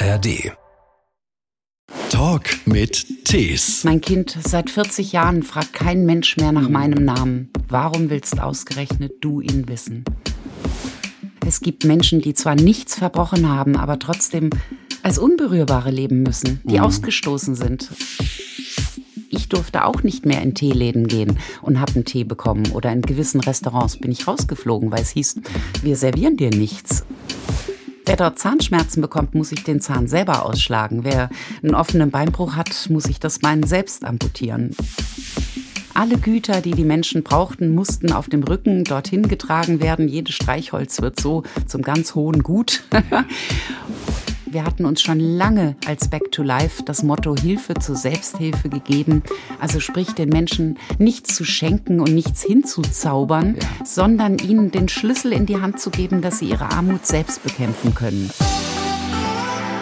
ARD. Talk mit Tees. Mein Kind, seit 40 Jahren fragt kein Mensch mehr nach meinem Namen. Warum willst ausgerechnet du ihn wissen? Es gibt Menschen, die zwar nichts verbrochen haben, aber trotzdem als Unberührbare leben müssen, die mhm. ausgestoßen sind. Ich durfte auch nicht mehr in Teeläden gehen und habe einen Tee bekommen. Oder in gewissen Restaurants bin ich rausgeflogen, weil es hieß, wir servieren dir nichts. Wer dort Zahnschmerzen bekommt, muss sich den Zahn selber ausschlagen. Wer einen offenen Beinbruch hat, muss sich das Bein selbst amputieren. Alle Güter, die die Menschen brauchten, mussten auf dem Rücken dorthin getragen werden. Jedes Streichholz wird so zum ganz hohen Gut. Wir hatten uns schon lange als Back to Life das Motto Hilfe zur Selbsthilfe gegeben. Also sprich den Menschen nichts zu schenken und nichts hinzuzaubern, ja. sondern ihnen den Schlüssel in die Hand zu geben, dass sie ihre Armut selbst bekämpfen können.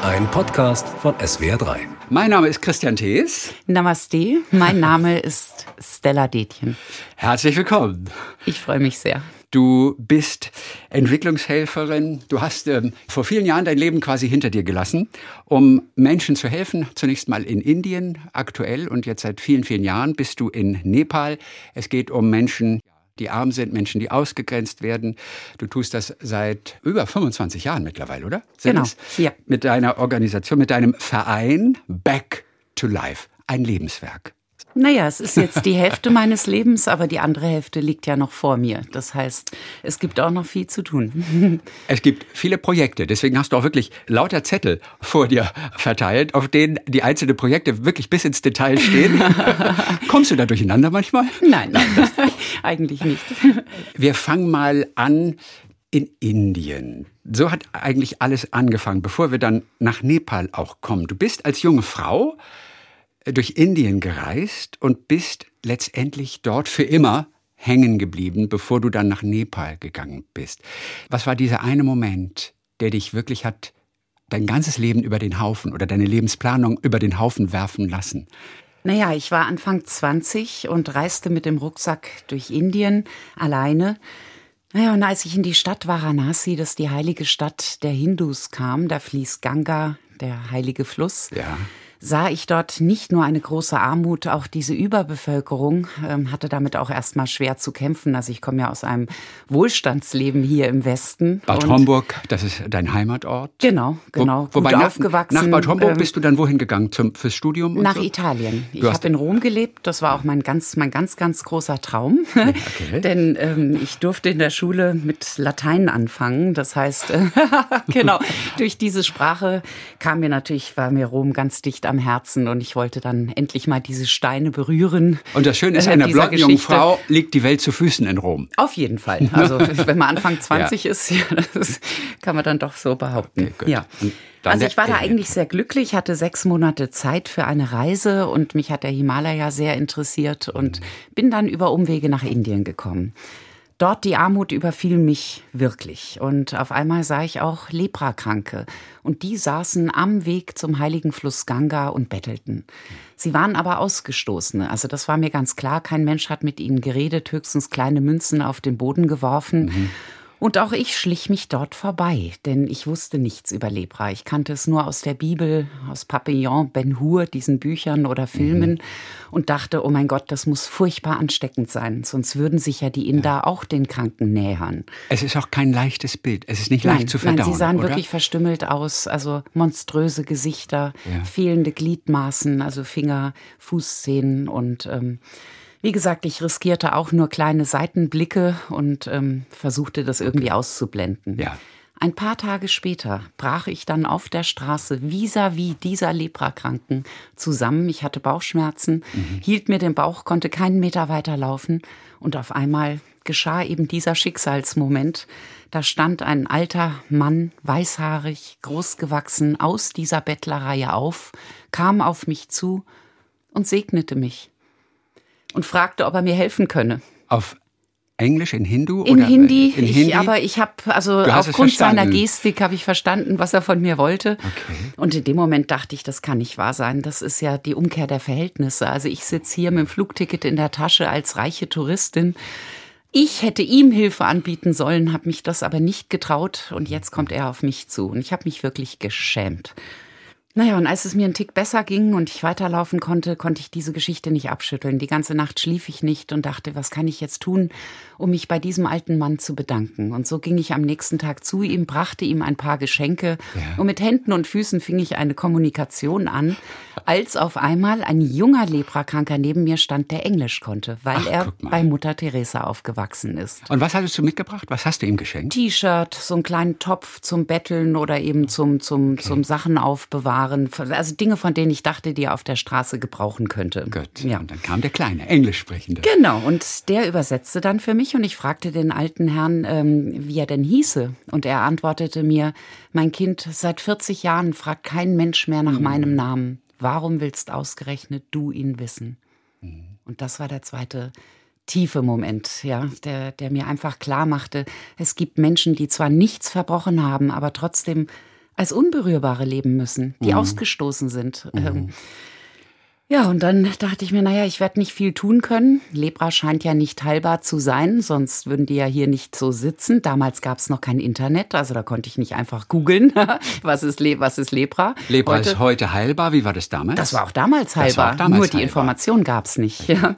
Ein Podcast von SWR3. Mein Name ist Christian Thees. Namaste. Mein Name ist Stella Detjen. Herzlich willkommen. Ich freue mich sehr. Du bist Entwicklungshelferin. Du hast ähm, vor vielen Jahren dein Leben quasi hinter dir gelassen, um Menschen zu helfen. Zunächst mal in Indien aktuell und jetzt seit vielen, vielen Jahren bist du in Nepal. Es geht um Menschen, die arm sind, Menschen, die ausgegrenzt werden. Du tust das seit über 25 Jahren mittlerweile, oder? Sind genau. Ja. Mit deiner Organisation, mit deinem Verein Back to Life. Ein Lebenswerk. Naja, es ist jetzt die Hälfte meines Lebens, aber die andere Hälfte liegt ja noch vor mir. Das heißt, es gibt auch noch viel zu tun. Es gibt viele Projekte, deswegen hast du auch wirklich lauter Zettel vor dir verteilt, auf denen die einzelnen Projekte wirklich bis ins Detail stehen. Kommst du da durcheinander manchmal? Nein, nein, eigentlich nicht. Wir fangen mal an in Indien. So hat eigentlich alles angefangen, bevor wir dann nach Nepal auch kommen. Du bist als junge Frau durch Indien gereist und bist letztendlich dort für immer hängen geblieben, bevor du dann nach Nepal gegangen bist. Was war dieser eine Moment, der dich wirklich hat dein ganzes Leben über den Haufen oder deine Lebensplanung über den Haufen werfen lassen? Naja, ich war Anfang 20 und reiste mit dem Rucksack durch Indien alleine. Naja, und als ich in die Stadt Varanasi, das ist die heilige Stadt der Hindus, kam, da fließt Ganga, der heilige Fluss. Ja sah ich dort nicht nur eine große Armut, auch diese Überbevölkerung ähm, hatte damit auch erstmal schwer zu kämpfen. Also ich komme ja aus einem Wohlstandsleben hier im Westen. Bad Homburg, das ist dein Heimatort? Genau, genau. Wo, wobei nach, aufgewachsen. Nach Bad Homburg ähm, bist du dann wohin gegangen zum, fürs Studium? nach so? Italien. Ich habe in Rom gelebt. Das war auch mein ganz, mein ganz, ganz großer Traum. Okay. Denn ähm, ich durfte in der Schule mit Latein anfangen. Das heißt, genau, durch diese Sprache kam mir natürlich, war mir Rom ganz dicht am Herzen und ich wollte dann endlich mal diese Steine berühren. Und das Schöne ist, äh, einer blonden jungen Frau liegt die Welt zu Füßen in Rom. Auf jeden Fall. Also wenn man Anfang 20 ja. ist, ja, das kann man dann doch so behaupten. Okay, ja. Also ich war da eigentlich sehr glücklich, hatte sechs Monate Zeit für eine Reise und mich hat der Himalaya sehr interessiert und bin dann über Umwege nach Indien gekommen. Dort die Armut überfiel mich wirklich. Und auf einmal sah ich auch Leprakranke. Und die saßen am Weg zum heiligen Fluss Ganga und bettelten. Sie waren aber Ausgestoßene. Also das war mir ganz klar. Kein Mensch hat mit ihnen geredet, höchstens kleine Münzen auf den Boden geworfen. Mhm. Und auch ich schlich mich dort vorbei, denn ich wusste nichts über Lepra. Ich kannte es nur aus der Bibel, aus Papillon, Ben Hur, diesen Büchern oder Filmen mhm. und dachte, oh mein Gott, das muss furchtbar ansteckend sein, sonst würden sich ja die Inder ja. auch den Kranken nähern. Es ist auch kein leichtes Bild, es ist nicht nein, leicht zu verdauen. Nein, sie sahen oder? wirklich verstümmelt aus, also monströse Gesichter, ja. fehlende Gliedmaßen, also Finger, Fußzähnen und ähm, wie gesagt, ich riskierte auch nur kleine Seitenblicke und ähm, versuchte das irgendwie auszublenden. Ja. Ein paar Tage später brach ich dann auf der Straße vis-à-vis -vis dieser Leprakranken zusammen. Ich hatte Bauchschmerzen, mhm. hielt mir den Bauch, konnte keinen Meter weiter laufen und auf einmal geschah eben dieser Schicksalsmoment. Da stand ein alter Mann, weißhaarig, großgewachsen, aus dieser Bettlerreihe auf, kam auf mich zu und segnete mich und fragte, ob er mir helfen könne. Auf Englisch, in Hindu? In oder Hindi, in Hindi? Ich, aber ich habe, also aufgrund seiner Gestik habe ich verstanden, was er von mir wollte. Okay. Und in dem Moment dachte ich, das kann nicht wahr sein. Das ist ja die Umkehr der Verhältnisse. Also ich sitze hier mit dem Flugticket in der Tasche als reiche Touristin. Ich hätte ihm Hilfe anbieten sollen, habe mich das aber nicht getraut und jetzt kommt er auf mich zu und ich habe mich wirklich geschämt. Naja, und als es mir einen Tick besser ging und ich weiterlaufen konnte, konnte ich diese Geschichte nicht abschütteln. Die ganze Nacht schlief ich nicht und dachte, was kann ich jetzt tun, um mich bei diesem alten Mann zu bedanken. Und so ging ich am nächsten Tag zu ihm, brachte ihm ein paar Geschenke ja. und mit Händen und Füßen fing ich eine Kommunikation an, als auf einmal ein junger Leprakranker neben mir stand, der Englisch konnte, weil Ach, er bei Mutter Teresa aufgewachsen ist. Und was hattest du mitgebracht? Was hast du ihm geschenkt? T-Shirt, so einen kleinen Topf zum Betteln oder eben zum, zum, okay. zum Sachen aufbewahren waren, also Dinge, von denen ich dachte, die er auf der Straße gebrauchen könnte. Gut. Ja. Und dann kam der kleine Englisch sprechende. Genau. Und der übersetzte dann für mich und ich fragte den alten Herrn, ähm, wie er denn hieße. Und er antwortete mir, mein Kind, seit 40 Jahren fragt kein Mensch mehr nach mhm. meinem Namen. Warum willst ausgerechnet du ihn wissen? Mhm. Und das war der zweite tiefe Moment, ja, der, der mir einfach klar machte, es gibt Menschen, die zwar nichts verbrochen haben, aber trotzdem als Unberührbare leben müssen, die mhm. ausgestoßen sind. Mhm. Ähm, ja, und dann dachte ich mir, naja, ich werde nicht viel tun können. Lepra scheint ja nicht heilbar zu sein, sonst würden die ja hier nicht so sitzen. Damals gab es noch kein Internet, also da konnte ich nicht einfach googeln, was, ist Le was ist Lepra. Lepra heute, ist heute heilbar, wie war das damals? Das war auch damals heilbar, auch damals nur die Information gab es nicht. Ja.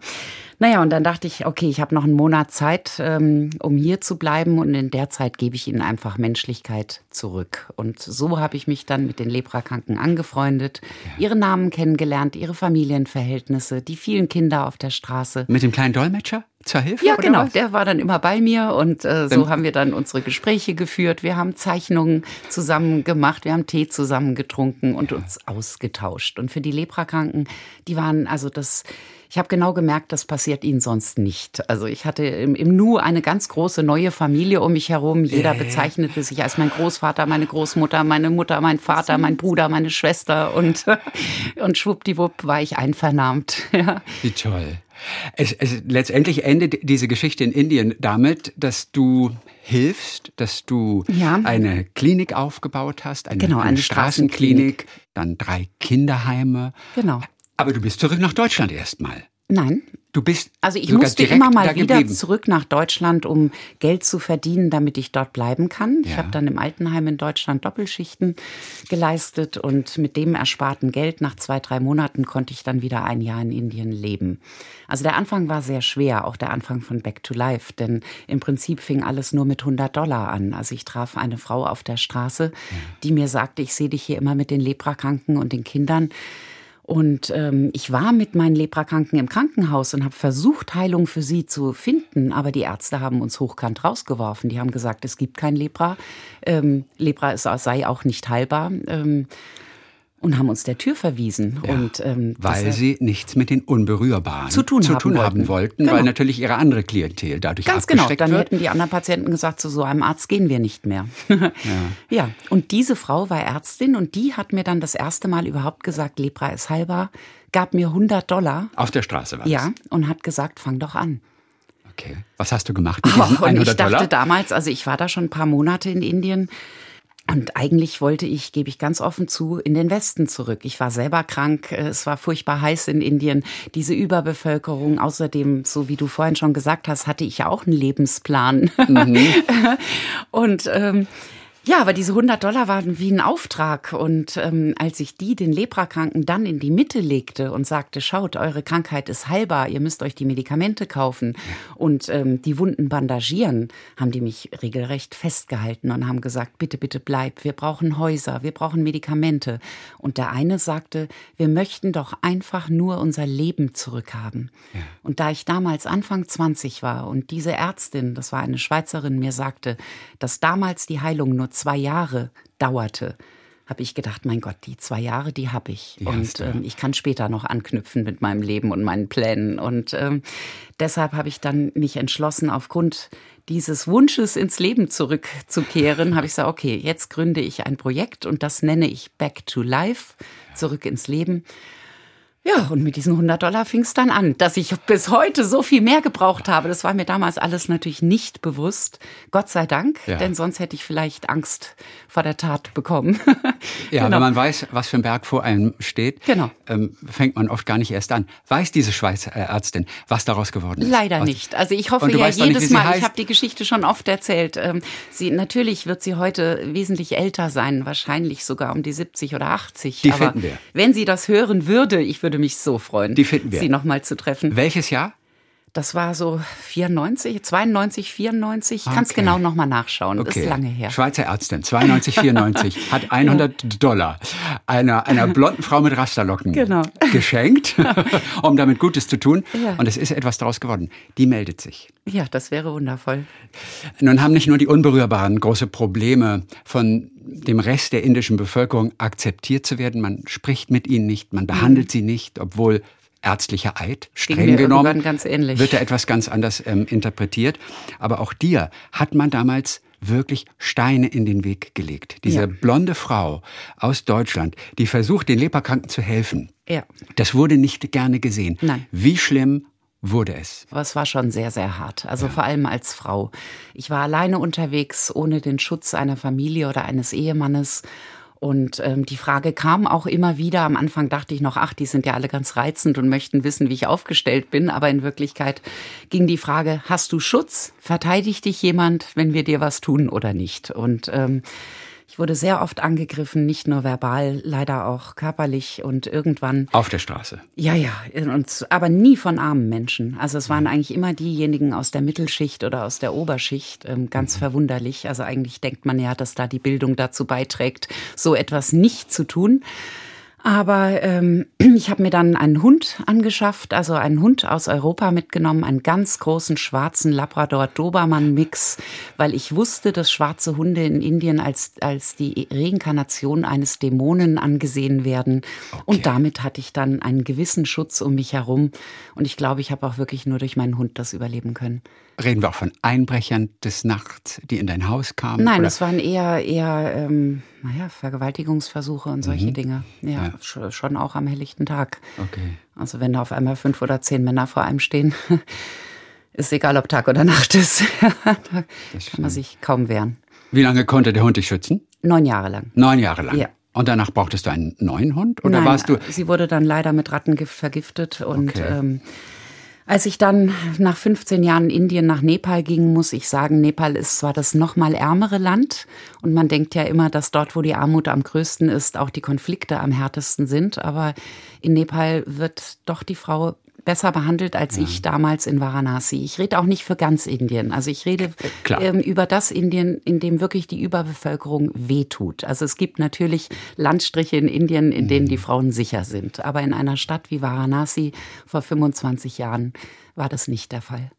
Naja, und dann dachte ich, okay, ich habe noch einen Monat Zeit, ähm, um hier zu bleiben und in der Zeit gebe ich ihnen einfach Menschlichkeit zurück. Und so habe ich mich dann mit den Leprakranken angefreundet, ja. ihre Namen kennengelernt, ihre Familienverhältnisse, die vielen Kinder auf der Straße. Mit dem kleinen Dolmetscher? zur Hilfe? Ja, genau. Was? Der war dann immer bei mir und äh, so haben wir dann unsere Gespräche geführt. Wir haben Zeichnungen zusammen gemacht, wir haben Tee zusammen getrunken und ja. uns ausgetauscht. Und für die Leprakranken, die waren also das. Ich habe genau gemerkt, das passiert ihnen sonst nicht. Also ich hatte im, im Nu eine ganz große neue Familie um mich herum. Jeder äh. bezeichnete sich als mein Großvater, meine Großmutter, meine Mutter, mein Vater, mein Bruder, meine Schwester und, und schwuppdiwupp war ich einvernahmt. Ja. Wie toll. Es, es, letztendlich endet diese Geschichte in Indien damit, dass du hilfst, dass du ja. eine Klinik aufgebaut hast, eine, genau, eine, eine Straßenklinik, dann drei Kinderheime. Genau. Aber du bist zurück nach Deutschland erstmal. Nein, Du bist also ich musste immer mal wieder geblieben. zurück nach Deutschland, um Geld zu verdienen, damit ich dort bleiben kann. Ja. Ich habe dann im Altenheim in Deutschland Doppelschichten geleistet und mit dem ersparten Geld nach zwei, drei Monaten konnte ich dann wieder ein Jahr in Indien leben. Also der Anfang war sehr schwer, auch der Anfang von Back to Life, denn im Prinzip fing alles nur mit 100 Dollar an. Also ich traf eine Frau auf der Straße, ja. die mir sagte, ich sehe dich hier immer mit den Leprakranken und den Kindern. Und ähm, ich war mit meinen Leprakranken im Krankenhaus und habe versucht, Heilung für sie zu finden. Aber die Ärzte haben uns hochkant rausgeworfen. Die haben gesagt, es gibt kein Lepra. Ähm, Lepra sei auch nicht heilbar. Ähm, und haben uns der Tür verwiesen. Ja, und, ähm, weil sie nichts mit den Unberührbaren zu tun, zu haben, tun wollten. haben wollten, genau. weil natürlich ihre andere Klientel dadurch Ganz genau, dann wird. hätten die anderen Patienten gesagt, zu so einem Arzt gehen wir nicht mehr. ja. ja, und diese Frau war Ärztin und die hat mir dann das erste Mal überhaupt gesagt, Lepra ist heilbar, gab mir 100 Dollar. Auf der Straße war das? Ja, und hat gesagt, fang doch an. Okay. Was hast du gemacht mit diesen und 100 ich dachte Dollar? damals, also ich war da schon ein paar Monate in Indien und eigentlich wollte ich, gebe ich ganz offen zu, in den Westen zurück. Ich war selber krank, es war furchtbar heiß in Indien, diese Überbevölkerung. Außerdem, so wie du vorhin schon gesagt hast, hatte ich ja auch einen Lebensplan. Mhm. Und ähm, ja, aber diese 100 Dollar waren wie ein Auftrag. Und ähm, als ich die den Leprakranken dann in die Mitte legte und sagte, schaut, eure Krankheit ist heilbar, ihr müsst euch die Medikamente kaufen und ähm, die Wunden bandagieren, haben die mich regelrecht festgehalten und haben gesagt, bitte, bitte bleib, wir brauchen Häuser, wir brauchen Medikamente. Und der eine sagte, wir möchten doch einfach nur unser Leben zurückhaben. Ja. Und da ich damals Anfang 20 war und diese Ärztin, das war eine Schweizerin, mir sagte, dass damals die Heilung nur zwei Jahre dauerte, habe ich gedacht, mein Gott, die zwei Jahre, die habe ich. Die und ähm, ich kann später noch anknüpfen mit meinem Leben und meinen Plänen. Und ähm, deshalb habe ich dann mich entschlossen, aufgrund dieses Wunsches ins Leben zurückzukehren, habe ich gesagt, okay, jetzt gründe ich ein Projekt und das nenne ich Back to Life, zurück ins Leben. Ja, und mit diesen 100 Dollar fing es dann an, dass ich bis heute so viel mehr gebraucht habe. Das war mir damals alles natürlich nicht bewusst. Gott sei Dank, ja. denn sonst hätte ich vielleicht Angst vor der Tat bekommen. ja, genau. wenn man weiß, was für ein Berg vor einem steht, genau. ähm, fängt man oft gar nicht erst an. Weiß diese Schweizer Ärztin, was daraus geworden ist? Leider nicht. Also ich hoffe ja jedes nicht, Mal, ich habe die Geschichte schon oft erzählt. Ähm, sie, natürlich wird sie heute wesentlich älter sein, wahrscheinlich sogar um die 70 oder 80. Die Aber finden wir. Wenn sie das hören würde, ich würde mich so freuen, die finden wir. sie nochmal zu treffen. Welches Jahr? Das war so 94, 92, 94. Okay. Kannst genau nochmal nachschauen. Okay. Ist lange her. Schweizer Ärztin, 92, 94, hat 100 ja. Dollar einer, einer blonden Frau mit Rasterlocken genau. geschenkt, um damit Gutes zu tun. Ja. Und es ist etwas daraus geworden. Die meldet sich. Ja, das wäre wundervoll. Nun haben nicht nur die Unberührbaren große Probleme, von dem Rest der indischen Bevölkerung akzeptiert zu werden. Man spricht mit ihnen nicht, man behandelt mhm. sie nicht, obwohl ärztlicher Eid, streng genommen, wird da etwas ganz anders ähm, interpretiert. Aber auch dir hat man damals wirklich Steine in den Weg gelegt. Diese ja. blonde Frau aus Deutschland, die versucht, den Leberkranken zu helfen. Ja. Das wurde nicht gerne gesehen. Nein. Wie schlimm wurde es? Es war schon sehr, sehr hart. Also ja. vor allem als Frau. Ich war alleine unterwegs, ohne den Schutz einer Familie oder eines Ehemannes und ähm, die Frage kam auch immer wieder. Am Anfang dachte ich noch, ach, die sind ja alle ganz reizend und möchten wissen, wie ich aufgestellt bin. Aber in Wirklichkeit ging die Frage, hast du Schutz? Verteidigt dich jemand, wenn wir dir was tun oder nicht? Und ähm, ich wurde sehr oft angegriffen, nicht nur verbal, leider auch körperlich und irgendwann. Auf der Straße. Ja, ja, und, aber nie von armen Menschen. Also es waren mhm. eigentlich immer diejenigen aus der Mittelschicht oder aus der Oberschicht. Ähm, ganz mhm. verwunderlich. Also eigentlich denkt man ja, dass da die Bildung dazu beiträgt, so etwas nicht zu tun. Aber ähm, ich habe mir dann einen Hund angeschafft, also einen Hund aus Europa mitgenommen, einen ganz großen schwarzen Labrador-Dobermann-Mix, weil ich wusste, dass schwarze Hunde in Indien als, als die Reinkarnation eines Dämonen angesehen werden. Okay. Und damit hatte ich dann einen gewissen Schutz um mich herum. Und ich glaube, ich habe auch wirklich nur durch meinen Hund das überleben können. Reden wir auch von Einbrechern des Nachts, die in dein Haus kamen? Nein, es waren eher, eher ähm, naja, Vergewaltigungsversuche und solche mhm. Dinge. Ja, ja, schon auch am helllichten Tag. Okay. Also wenn da auf einmal fünf oder zehn Männer vor einem stehen, ist egal, ob Tag oder Nacht ist. da kann man sich kaum wehren. Wie lange konnte der Hund dich schützen? Neun Jahre lang. Neun Jahre lang? Ja. Und danach brauchtest du einen neuen Hund? Oder Nein, warst du. Sie wurde dann leider mit Rattengift vergiftet und okay. ähm, als ich dann nach 15 Jahren Indien nach Nepal ging, muss ich sagen, Nepal ist zwar das noch mal ärmere Land und man denkt ja immer, dass dort, wo die Armut am größten ist, auch die Konflikte am härtesten sind, aber in Nepal wird doch die Frau besser behandelt als ja. ich damals in Varanasi. Ich rede auch nicht für ganz Indien. Also ich rede ähm, über das Indien, in dem wirklich die Überbevölkerung wehtut. Also es gibt natürlich Landstriche in Indien, in denen die mhm. Frauen sicher sind. Aber in einer Stadt wie Varanasi vor 25 Jahren war das nicht der Fall.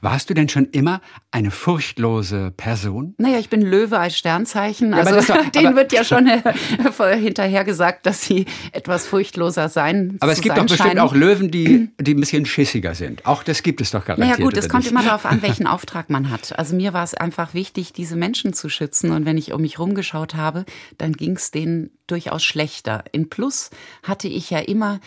Warst du denn schon immer eine furchtlose Person? Naja, ich bin Löwe als Sternzeichen. Ja, also doch, denen wird ja schon äh, hinterher gesagt, dass sie etwas furchtloser sein Aber es gibt doch bestimmt auch Löwen, die, die ein bisschen schissiger sind. Auch das gibt es doch garantiert. Naja gut, es kommt immer darauf an, welchen Auftrag man hat. Also mir war es einfach wichtig, diese Menschen zu schützen. Und wenn ich um mich rumgeschaut habe, dann ging es denen durchaus schlechter. In Plus hatte ich ja immer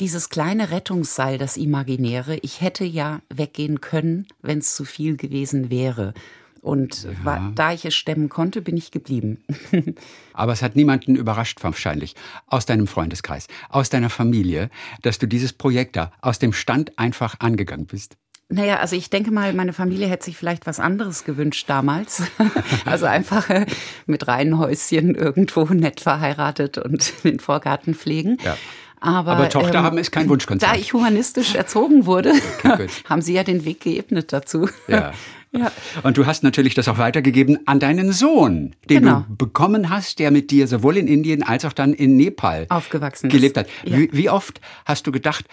dieses kleine Rettungsseil, das imaginäre, ich hätte ja weggehen können, wenn es zu viel gewesen wäre. Und ja. war, da ich es stemmen konnte, bin ich geblieben. Aber es hat niemanden überrascht, wahrscheinlich, aus deinem Freundeskreis, aus deiner Familie, dass du dieses Projekt da aus dem Stand einfach angegangen bist. Naja, also ich denke mal, meine Familie hätte sich vielleicht was anderes gewünscht damals. also einfach äh, mit Reihenhäuschen irgendwo nett verheiratet und den Vorgarten pflegen. Ja. Aber, Aber Tochter ähm, haben ist kein Wunschkonzert. Da ich humanistisch erzogen wurde, okay, haben Sie ja den Weg geebnet dazu. Ja. Ja. Und du hast natürlich das auch weitergegeben an deinen Sohn, den genau. du bekommen hast, der mit dir sowohl in Indien als auch dann in Nepal aufgewachsen gelebt hat. Ja. Wie, wie oft hast du gedacht,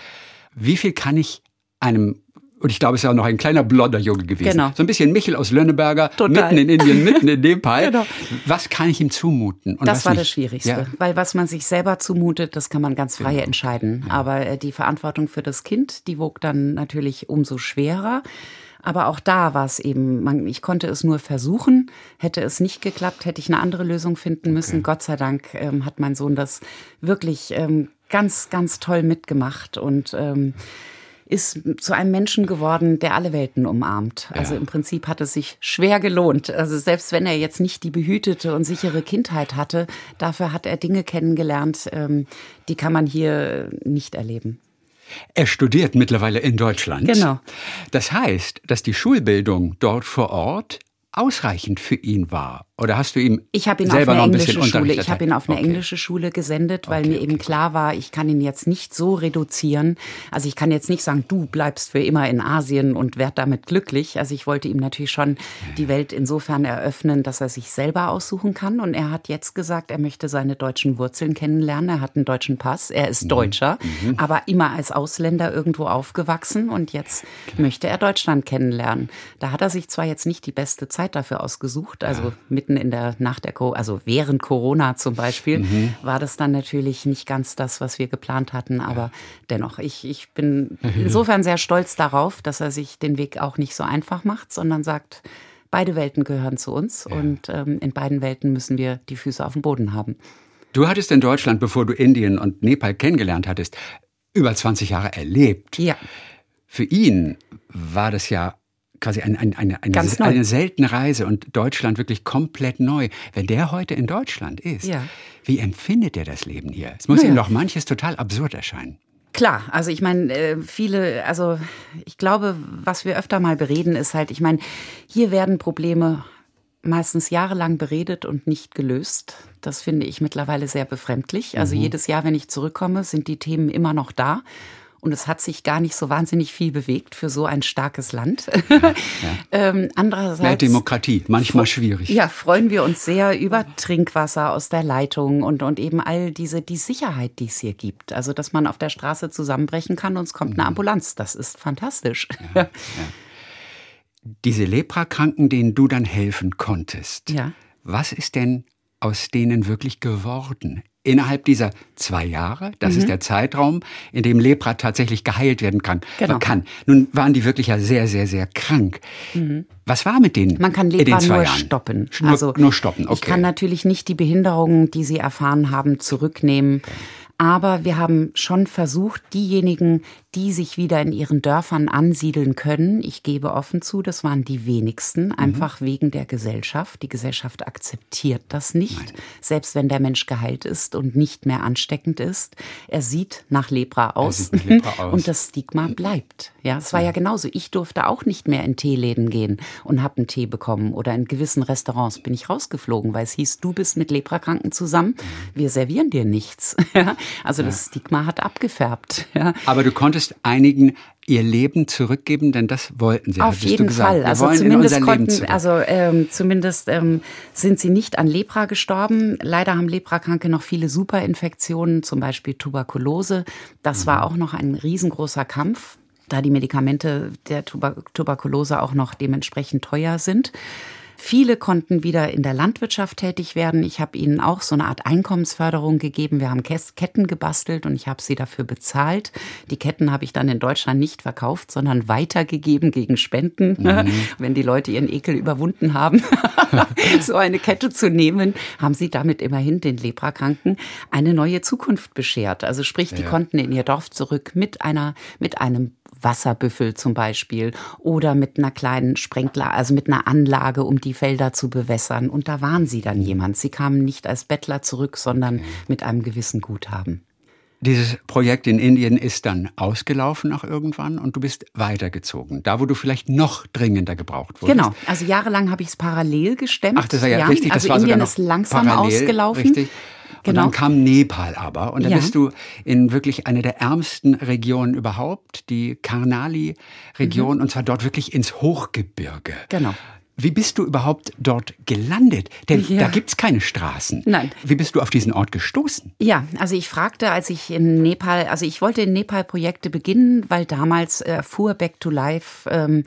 wie viel kann ich einem und ich glaube, es ist auch noch ein kleiner blonder Junge gewesen. Genau. So ein bisschen Michel aus Lönneberger, Total. mitten in Indien, mitten in Nepal. genau. Was kann ich ihm zumuten? Und das war nicht? das Schwierigste. Ja. Weil was man sich selber zumutet, das kann man ganz frei genau. entscheiden. Ja. Aber äh, die Verantwortung für das Kind, die wog dann natürlich umso schwerer. Aber auch da war es eben, man, ich konnte es nur versuchen. Hätte es nicht geklappt, hätte ich eine andere Lösung finden müssen. Okay. Gott sei Dank ähm, hat mein Sohn das wirklich ähm, ganz, ganz toll mitgemacht und ähm, ist zu einem Menschen geworden, der alle Welten umarmt. Also im Prinzip hat es sich schwer gelohnt. Also selbst wenn er jetzt nicht die behütete und sichere Kindheit hatte, dafür hat er Dinge kennengelernt, ähm, die kann man hier nicht erleben. Er studiert mittlerweile in Deutschland. Genau. Das heißt, dass die Schulbildung dort vor Ort ausreichend für ihn war. Oder hast du ihm ich ihn selber auf eine noch ein englische bisschen Schule. Ich habe ihn auf eine okay. englische Schule gesendet, weil Okay, mir eben okay. klar war, ich kann ihn jetzt nicht so reduzieren. Also ich kann jetzt nicht sagen, du bleibst für immer in Asien und werd damit glücklich. Also ich wollte ihm natürlich schon die Welt insofern eröffnen, dass er sich selber aussuchen kann. Und er hat jetzt gesagt, er möchte seine deutschen Wurzeln kennenlernen. Er hat einen deutschen Pass. Er Mhm. ist Deutscher, aber immer als Ausländer irgendwo aufgewachsen. Und jetzt möchte er Deutschland kennenlernen. Da hat er sich zwar jetzt nicht die beste Zeit dafür ausgesucht, also mitten in der nach der Co also während Corona zum Beispiel, Mhm. war das dann natürlich nicht ganz das, was wir geplant hatten. Aber dennoch, ich, ich bin insofern sehr stolz darauf, dass er sich den Weg auch nicht so einfach macht, sondern sagt, beide Welten gehören zu uns und ähm, in beiden Welten müssen wir die Füße auf dem Boden haben. Du hattest in Deutschland, bevor du Indien und Nepal kennengelernt hattest, über 20 Jahre erlebt. Ja. Für ihn war das ja quasi ein, ein, eine, eine, Ganz neu. eine seltene Reise und Deutschland wirklich komplett neu. Wenn der heute in Deutschland ist, Ja. wie empfindet er das Leben hier? Es muss Naja. ihm doch manches total absurd erscheinen. Klar, also ich meine, äh, viele, also ich glaube, was wir öfter mal bereden, ist halt, ich meine, hier werden Probleme meistens jahrelang beredet und nicht gelöst. Das finde ich mittlerweile sehr befremdlich. Also jedes Jahr, wenn ich zurückkomme, sind die Themen immer noch da. Und es hat sich gar nicht so wahnsinnig viel bewegt für so ein starkes Land. ähm, andererseits. Mehr Demokratie, manchmal schwierig. Ja, freuen wir uns sehr über Trinkwasser aus der Leitung und, und eben all diese, die Sicherheit, die es hier gibt. Also, dass man auf der Straße zusammenbrechen kann und es kommt eine Mhm. Ambulanz. Das ist fantastisch. Diese Leprakranken, denen du dann helfen konntest, Ja. was ist denn aus denen wirklich geworden? Innerhalb dieser zwei Jahre, das Mhm. ist der Zeitraum, in dem Lepra tatsächlich geheilt werden kann. Genau. kann. Nun waren die wirklich ja sehr, sehr, sehr krank. Was war mit denen? Mhm. Man kann Lepra nur Jahren? stoppen. Nur, also nur stoppen, okay. Ich kann natürlich nicht die Behinderungen, die Sie erfahren haben, zurücknehmen. Aber wir haben schon versucht, diejenigen, die sich wieder in ihren Dörfern ansiedeln können, ich gebe offen zu, das waren die wenigsten, einfach wegen der Gesellschaft. Die Gesellschaft akzeptiert das nicht, selbst wenn der Mensch geheilt ist und nicht mehr ansteckend ist. Er sieht nach Lepra aus, nach Lepra aus. und das Stigma bleibt. Ja, es war ja genauso. Ich durfte auch nicht mehr in Teeläden gehen und habe einen Tee bekommen oder in gewissen Restaurants bin ich rausgeflogen, weil es hieß, du bist mit Leprakranken zusammen, wir servieren dir nichts. Ja, also das Stigma hat abgefärbt. Aber du konntest einigen ihr Leben zurückgeben, denn das wollten sie. Auf jeden. Fall. Also zumindest konnten, also ähm, zumindest ähm, sind sie nicht an Lepra gestorben. Leider haben Leprakranke noch viele Superinfektionen, zum Beispiel Tuberkulose. Das Mhm. war auch noch ein riesengroßer Kampf, da die Medikamente der Tuber Tuberkulose auch noch dementsprechend teuer sind. Viele konnten wieder in der Landwirtschaft tätig werden. Ich habe ihnen auch so eine Art Einkommensförderung gegeben. Wir haben Ketten gebastelt und ich habe sie dafür bezahlt. Die Ketten habe ich dann in Deutschland nicht verkauft, sondern weitergegeben gegen Spenden. Wenn die Leute ihren Ekel überwunden haben, so eine Kette zu nehmen, haben sie damit immerhin den Leprakranken eine neue Zukunft beschert. Also sprich, die konnten in ihr Dorf zurück mit einer, mit einem Wasserbüffel zum Beispiel oder mit einer kleinen Sprenkler, also mit einer Anlage, um die Felder zu bewässern. Und da waren sie dann jemand. Sie kamen nicht als Bettler zurück, sondern mit einem gewissen Guthaben. Dieses Projekt in Indien ist dann ausgelaufen nach irgendwann und du bist weitergezogen. Da, wo du vielleicht noch dringender gebraucht wurdest. Genau. Also jahrelang habe ich es parallel gestemmt. Ach, das war ja, richtig. Das also war Indien ist langsam parallel, ausgelaufen. Richtig. Und Genau. dann kam Nepal aber. Und da Ja. bist du in wirklich eine der ärmsten Regionen überhaupt, die Karnali-Region, und zwar dort wirklich ins Hochgebirge. Mhm. Genau. Wie bist du überhaupt dort gelandet? Denn Ja. da gibt's keine Straßen. Nein. Wie bist du auf diesen Ort gestoßen? Ja, also ich fragte, als ich in Nepal, also ich wollte in Nepal Projekte beginnen, weil damals äh, fuhr Back to Life ähm,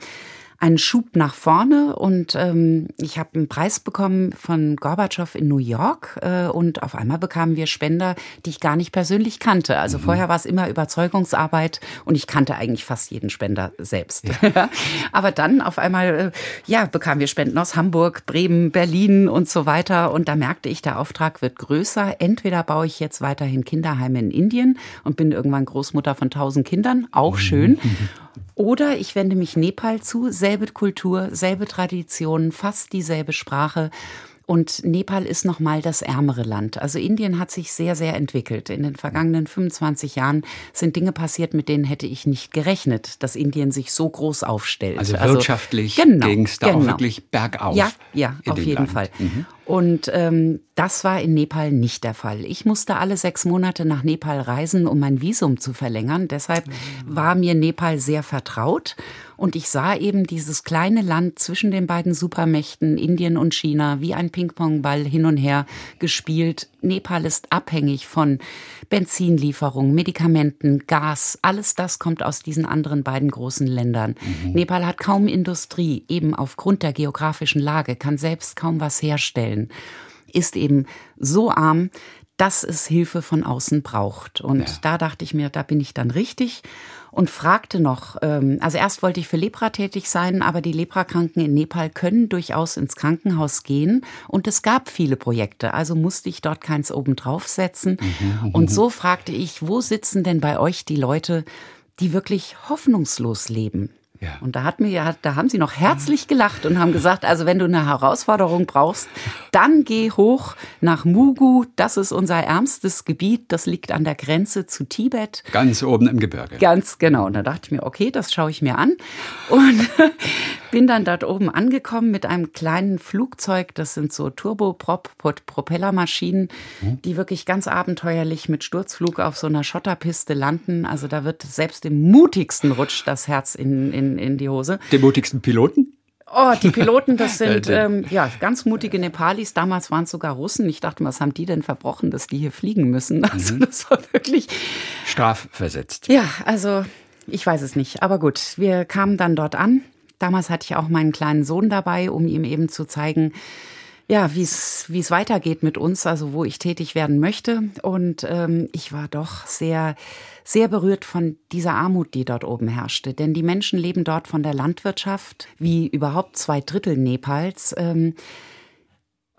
einen Schub nach vorne und ähm, ich habe einen Preis bekommen von Gorbatschow in New York äh, und auf einmal bekamen wir Spender, die ich gar nicht persönlich kannte. Also mhm. vorher war es immer Überzeugungsarbeit und ich kannte eigentlich fast jeden Spender selbst. Ja. Aber dann auf einmal, äh, ja, bekamen wir Spenden aus Hamburg, Bremen, Berlin und so weiter und da merkte ich, der Auftrag wird größer. Entweder baue ich jetzt weiterhin Kinderheime in Indien und bin irgendwann Großmutter von tausend Kindern, auch schön. Oder ich wende mich Nepal zu, selbe Kultur, selbe Tradition, fast dieselbe Sprache. Und Nepal ist nochmal das ärmere Land. Also Indien hat sich sehr, sehr entwickelt. In den vergangenen 25 Jahren sind Dinge passiert, mit denen hätte ich nicht gerechnet, dass Indien sich so groß aufstellt. Also, also wirtschaftlich genau, ging es da genau. auch wirklich bergauf. Ja, ja, auf jeden Land. Fall. Mhm. Und ähm, das war in Nepal nicht der Fall. Ich musste alle sechs Monate nach Nepal reisen, um mein Visum zu verlängern. Deshalb war mir Nepal sehr vertraut. Und ich sah eben dieses kleine Land zwischen den beiden Supermächten, Indien und China, wie ein Ping-Pong-Ball hin und her gespielt. Nepal ist abhängig von Benzinlieferungen, Medikamenten, Gas. Alles das kommt aus diesen anderen beiden großen Ländern. Mhm. Nepal hat kaum Industrie, eben aufgrund der geografischen Lage, kann selbst kaum was herstellen ist eben so arm, dass es Hilfe von außen braucht. Und ja. da dachte ich mir, da bin ich dann richtig und fragte noch, ähm, also erst wollte ich für Lepra tätig sein, aber die Leprakranken in Nepal können durchaus ins Krankenhaus gehen und es gab viele Projekte, also musste ich dort keins obendrauf setzen. Mhm, und so fragte ich, wo sitzen denn bei euch die Leute, die wirklich hoffnungslos leben? Ja. Und da hat mir da haben sie noch herzlich gelacht und haben gesagt, also wenn du eine Herausforderung brauchst, dann geh hoch nach Mugu. Das ist unser ärmstes Gebiet. Das liegt an der Grenze zu Tibet. Ganz oben im Gebirge. Ganz genau. Und da dachte ich mir, okay, das schaue ich mir an. Und bin dann dort oben angekommen mit einem kleinen Flugzeug. Das sind so Turboprop-Propellermaschinen, mhm. die wirklich ganz abenteuerlich mit Sturzflug auf so einer Schotterpiste landen. Also da wird selbst im mutigsten rutscht das Herz in, in, in die Hose. Den mutigsten Piloten? Oh, die Piloten, das sind ähm, ja ganz mutige Nepalis. Damals waren es sogar Russen. Ich dachte, was haben die denn verbrochen, dass die hier fliegen müssen? Also mhm. das war wirklich strafversetzt. Ja, also ich weiß es nicht. Aber gut, wir kamen dann dort an Damals hatte ich auch meinen kleinen Sohn dabei, um ihm eben zu zeigen, ja, wie es wie es weitergeht mit uns, also wo ich tätig werden möchte. Und ähm, ich war doch sehr sehr berührt von dieser Armut, die dort oben herrschte. Denn die Menschen leben dort von der Landwirtschaft, wie überhaupt zwei Drittel Nepals. Ähm,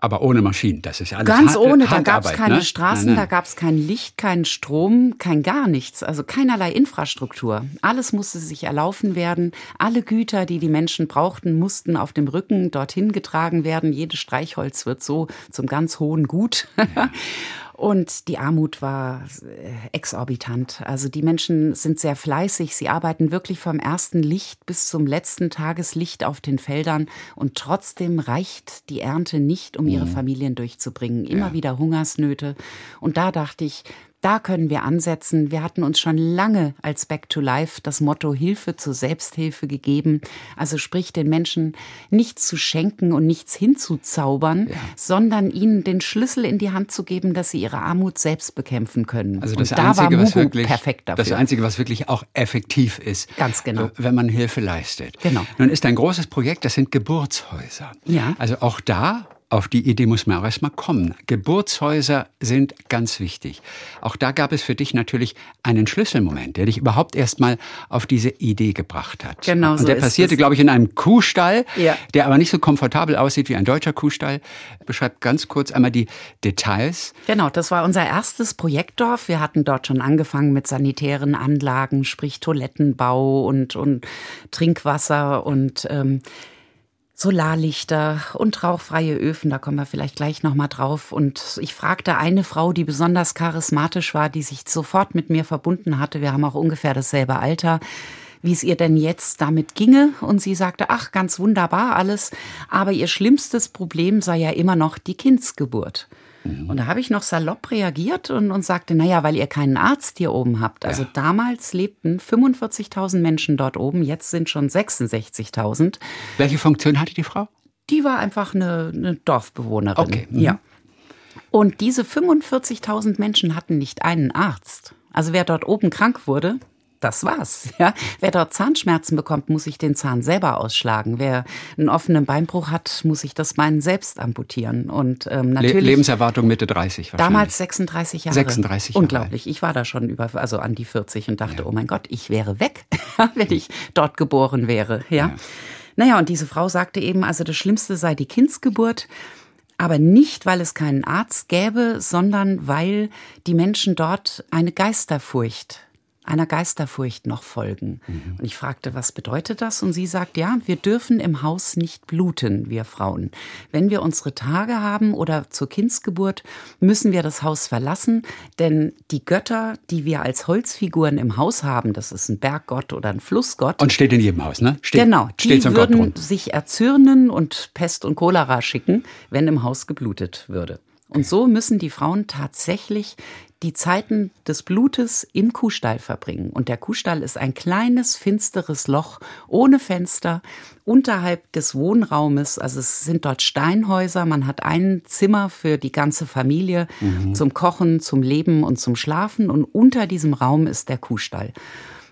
aber ohne Maschinen, das ist alles Ganz Hand, ohne, da gab es keine ne? Straßen, nein, nein. da gab es kein Licht, keinen Strom, kein gar nichts, also keinerlei Infrastruktur. Alles musste sich erlaufen werden. Alle Güter, die die Menschen brauchten, mussten auf dem Rücken dorthin getragen werden. Jedes Streichholz wird so zum ganz hohen Gut. Ja. Und die Armut war äh, exorbitant. Also die Menschen sind sehr fleißig. Sie arbeiten wirklich vom ersten Licht bis zum letzten Tageslicht auf den Feldern. Und trotzdem reicht die Ernte nicht, um ihre mhm. Familien durchzubringen. Immer ja. wieder Hungersnöte. Und da dachte ich, da können wir ansetzen. Wir hatten uns schon lange als Back to Life das Motto Hilfe zur Selbsthilfe gegeben. Also sprich, den Menschen nichts zu schenken und nichts hinzuzaubern, ja. sondern ihnen den Schlüssel in die Hand zu geben, dass sie ihre Armut selbst bekämpfen können. Also das und da Einzige, war Mugu wirklich, perfekt dafür. Das Einzige, was wirklich auch effektiv ist. Ganz genau. Wenn man Hilfe leistet. Genau. Nun ist ein großes Projekt, das sind Geburtshäuser. Ja. Also auch da auf die Idee muss man auch erstmal kommen. Geburtshäuser sind ganz wichtig. Auch da gab es für dich natürlich einen Schlüsselmoment, der dich überhaupt erstmal auf diese Idee gebracht hat. Genau. Und so der passierte, glaube ich, in einem Kuhstall, ja. der aber nicht so komfortabel aussieht wie ein deutscher Kuhstall. Beschreibt ganz kurz einmal die Details. Genau, das war unser erstes Projektdorf. Wir hatten dort schon angefangen mit sanitären Anlagen, sprich Toilettenbau und, und Trinkwasser und ähm, Solarlichter und rauchfreie Öfen, da kommen wir vielleicht gleich nochmal drauf. Und ich fragte eine Frau, die besonders charismatisch war, die sich sofort mit mir verbunden hatte. Wir haben auch ungefähr dasselbe Alter wie es ihr denn jetzt damit ginge. Und sie sagte, ach, ganz wunderbar alles, aber ihr schlimmstes Problem sei ja immer noch die Kindsgeburt. Mhm. Und da habe ich noch salopp reagiert und, und sagte, naja, weil ihr keinen Arzt hier oben habt. Also ja. damals lebten 45.000 Menschen dort oben, jetzt sind schon 66.000. Welche Funktion hatte die Frau? Die war einfach eine, eine Dorfbewohnerin. Okay. Mhm. Ja. Und diese 45.000 Menschen hatten nicht einen Arzt. Also wer dort oben krank wurde, das war's. Ja? Wer dort Zahnschmerzen bekommt, muss sich den Zahn selber ausschlagen. Wer einen offenen Beinbruch hat, muss sich das Bein selbst amputieren. Und ähm, natürlich Le Lebenserwartung Mitte 30 wahrscheinlich. Damals 36 Jahre. 36 Jahre. Unglaublich. Ich war da schon über, also an die 40 und dachte, ja. oh mein Gott, ich wäre weg, wenn ich dort geboren wäre. Ja? ja. Naja, und diese Frau sagte eben, also das Schlimmste sei die Kindsgeburt. Aber nicht, weil es keinen Arzt gäbe, sondern weil die Menschen dort eine Geisterfurcht einer Geisterfurcht noch folgen. Mhm. Und ich fragte, was bedeutet das? Und sie sagt, ja, wir dürfen im Haus nicht bluten, wir Frauen. Wenn wir unsere Tage haben oder zur Kindsgeburt, müssen wir das Haus verlassen, denn die Götter, die wir als Holzfiguren im Haus haben, das ist ein Berggott oder ein Flussgott. Und steht in jedem Haus, ne? Steht, genau, die so würden sich erzürnen und Pest und Cholera schicken, wenn im Haus geblutet würde. Und so müssen die Frauen tatsächlich die Zeiten des Blutes im Kuhstall verbringen. Und der Kuhstall ist ein kleines, finsteres Loch ohne Fenster unterhalb des Wohnraumes. Also es sind dort Steinhäuser. Man hat ein Zimmer für die ganze Familie mhm. zum Kochen, zum Leben und zum Schlafen. Und unter diesem Raum ist der Kuhstall.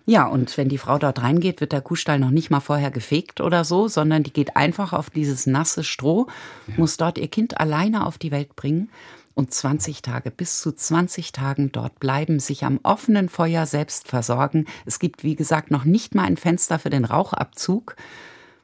Ja, und wenn die Frau dort reingeht, wird der Kuhstall noch nicht mal vorher gefegt oder so, sondern die geht einfach auf dieses nasse Stroh, ja. muss dort ihr Kind alleine auf die Welt bringen und 20 Tage, bis zu 20 Tagen dort bleiben, sich am offenen Feuer selbst versorgen. Es gibt, wie gesagt, noch nicht mal ein Fenster für den Rauchabzug.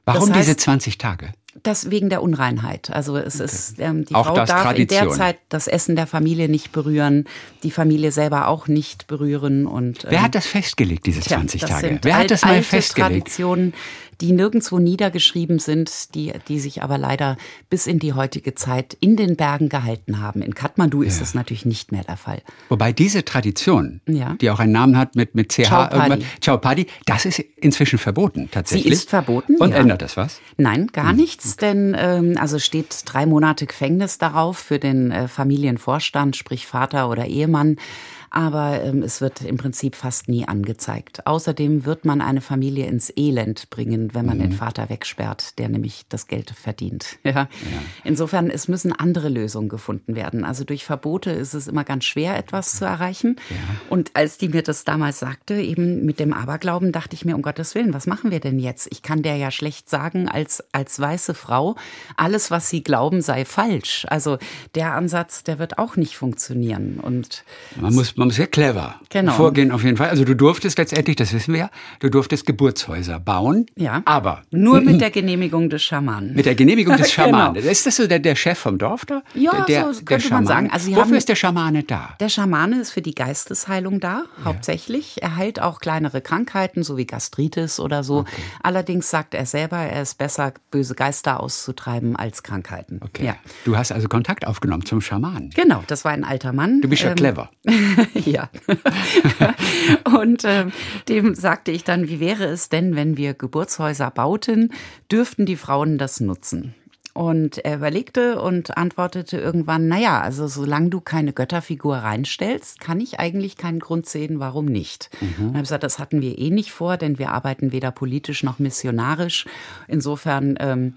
Warum das heißt, diese 20 Tage? Das wegen der Unreinheit. Also es okay. ist ähm, die auch Frau darf Tradition. in der Zeit das Essen der Familie nicht berühren, die Familie selber auch nicht berühren und ähm, Wer hat das festgelegt diese 20 tja, Tage? Wer hat das mal festgelegt? Traditionen, die nirgendwo niedergeschrieben sind, die, die sich aber leider bis in die heutige Zeit in den Bergen gehalten haben. In Kathmandu ja. ist das natürlich nicht mehr der Fall. Wobei diese Tradition, ja. die auch einen Namen hat mit, mit CH, Chaupadi. Chaupadi, das ist inzwischen verboten tatsächlich. Sie ist verboten. Und ja. ändert das was? Nein, gar hm. nichts, denn ähm, also steht drei Monate Gefängnis darauf für den äh, Familienvorstand, sprich Vater oder Ehemann aber ähm, es wird im Prinzip fast nie angezeigt. Außerdem wird man eine Familie ins Elend bringen, wenn man mhm. den Vater wegsperrt, der nämlich das Geld verdient. Ja. ja. Insofern, es müssen andere Lösungen gefunden werden. Also durch Verbote ist es immer ganz schwer, etwas zu erreichen. Ja. Und als die mir das damals sagte, eben mit dem Aberglauben, dachte ich mir, um Gottes Willen, was machen wir denn jetzt? Ich kann der ja schlecht sagen, als, als weiße Frau, alles, was sie glauben, sei falsch. Also der Ansatz, der wird auch nicht funktionieren. Und man muss man muss sehr clever genau. vorgehen auf jeden Fall. Also du durftest letztendlich, das wissen wir ja, du durftest Geburtshäuser bauen. Ja. Aber nur mit der Genehmigung des Schamanen. Mit der Genehmigung des. Schamanen. genau. Ist das so der, der Chef vom Dorf da? Ja, der, so könnte man sagen. Also Wofür haben, ist der Schamane da? Der Schamane ist für die Geistesheilung da, hauptsächlich. Ja. Er heilt auch kleinere Krankheiten, so wie Gastritis oder so. Okay. Allerdings sagt er selber, er ist besser, böse Geister auszutreiben als Krankheiten. Okay. Ja. Du hast also Kontakt aufgenommen zum Schamanen. Genau, das war ein alter Mann. Du bist ja ähm, clever. ja. und äh, dem sagte ich dann, wie wäre es denn, wenn wir Geburtshäuser bauten, dürften die Frauen das nutzen? Und er überlegte und antwortete irgendwann, naja, also solange du keine Götterfigur reinstellst, kann ich eigentlich keinen Grund sehen, warum nicht. Mhm. Und habe gesagt, das hatten wir eh nicht vor, denn wir arbeiten weder politisch noch missionarisch. Insofern ähm,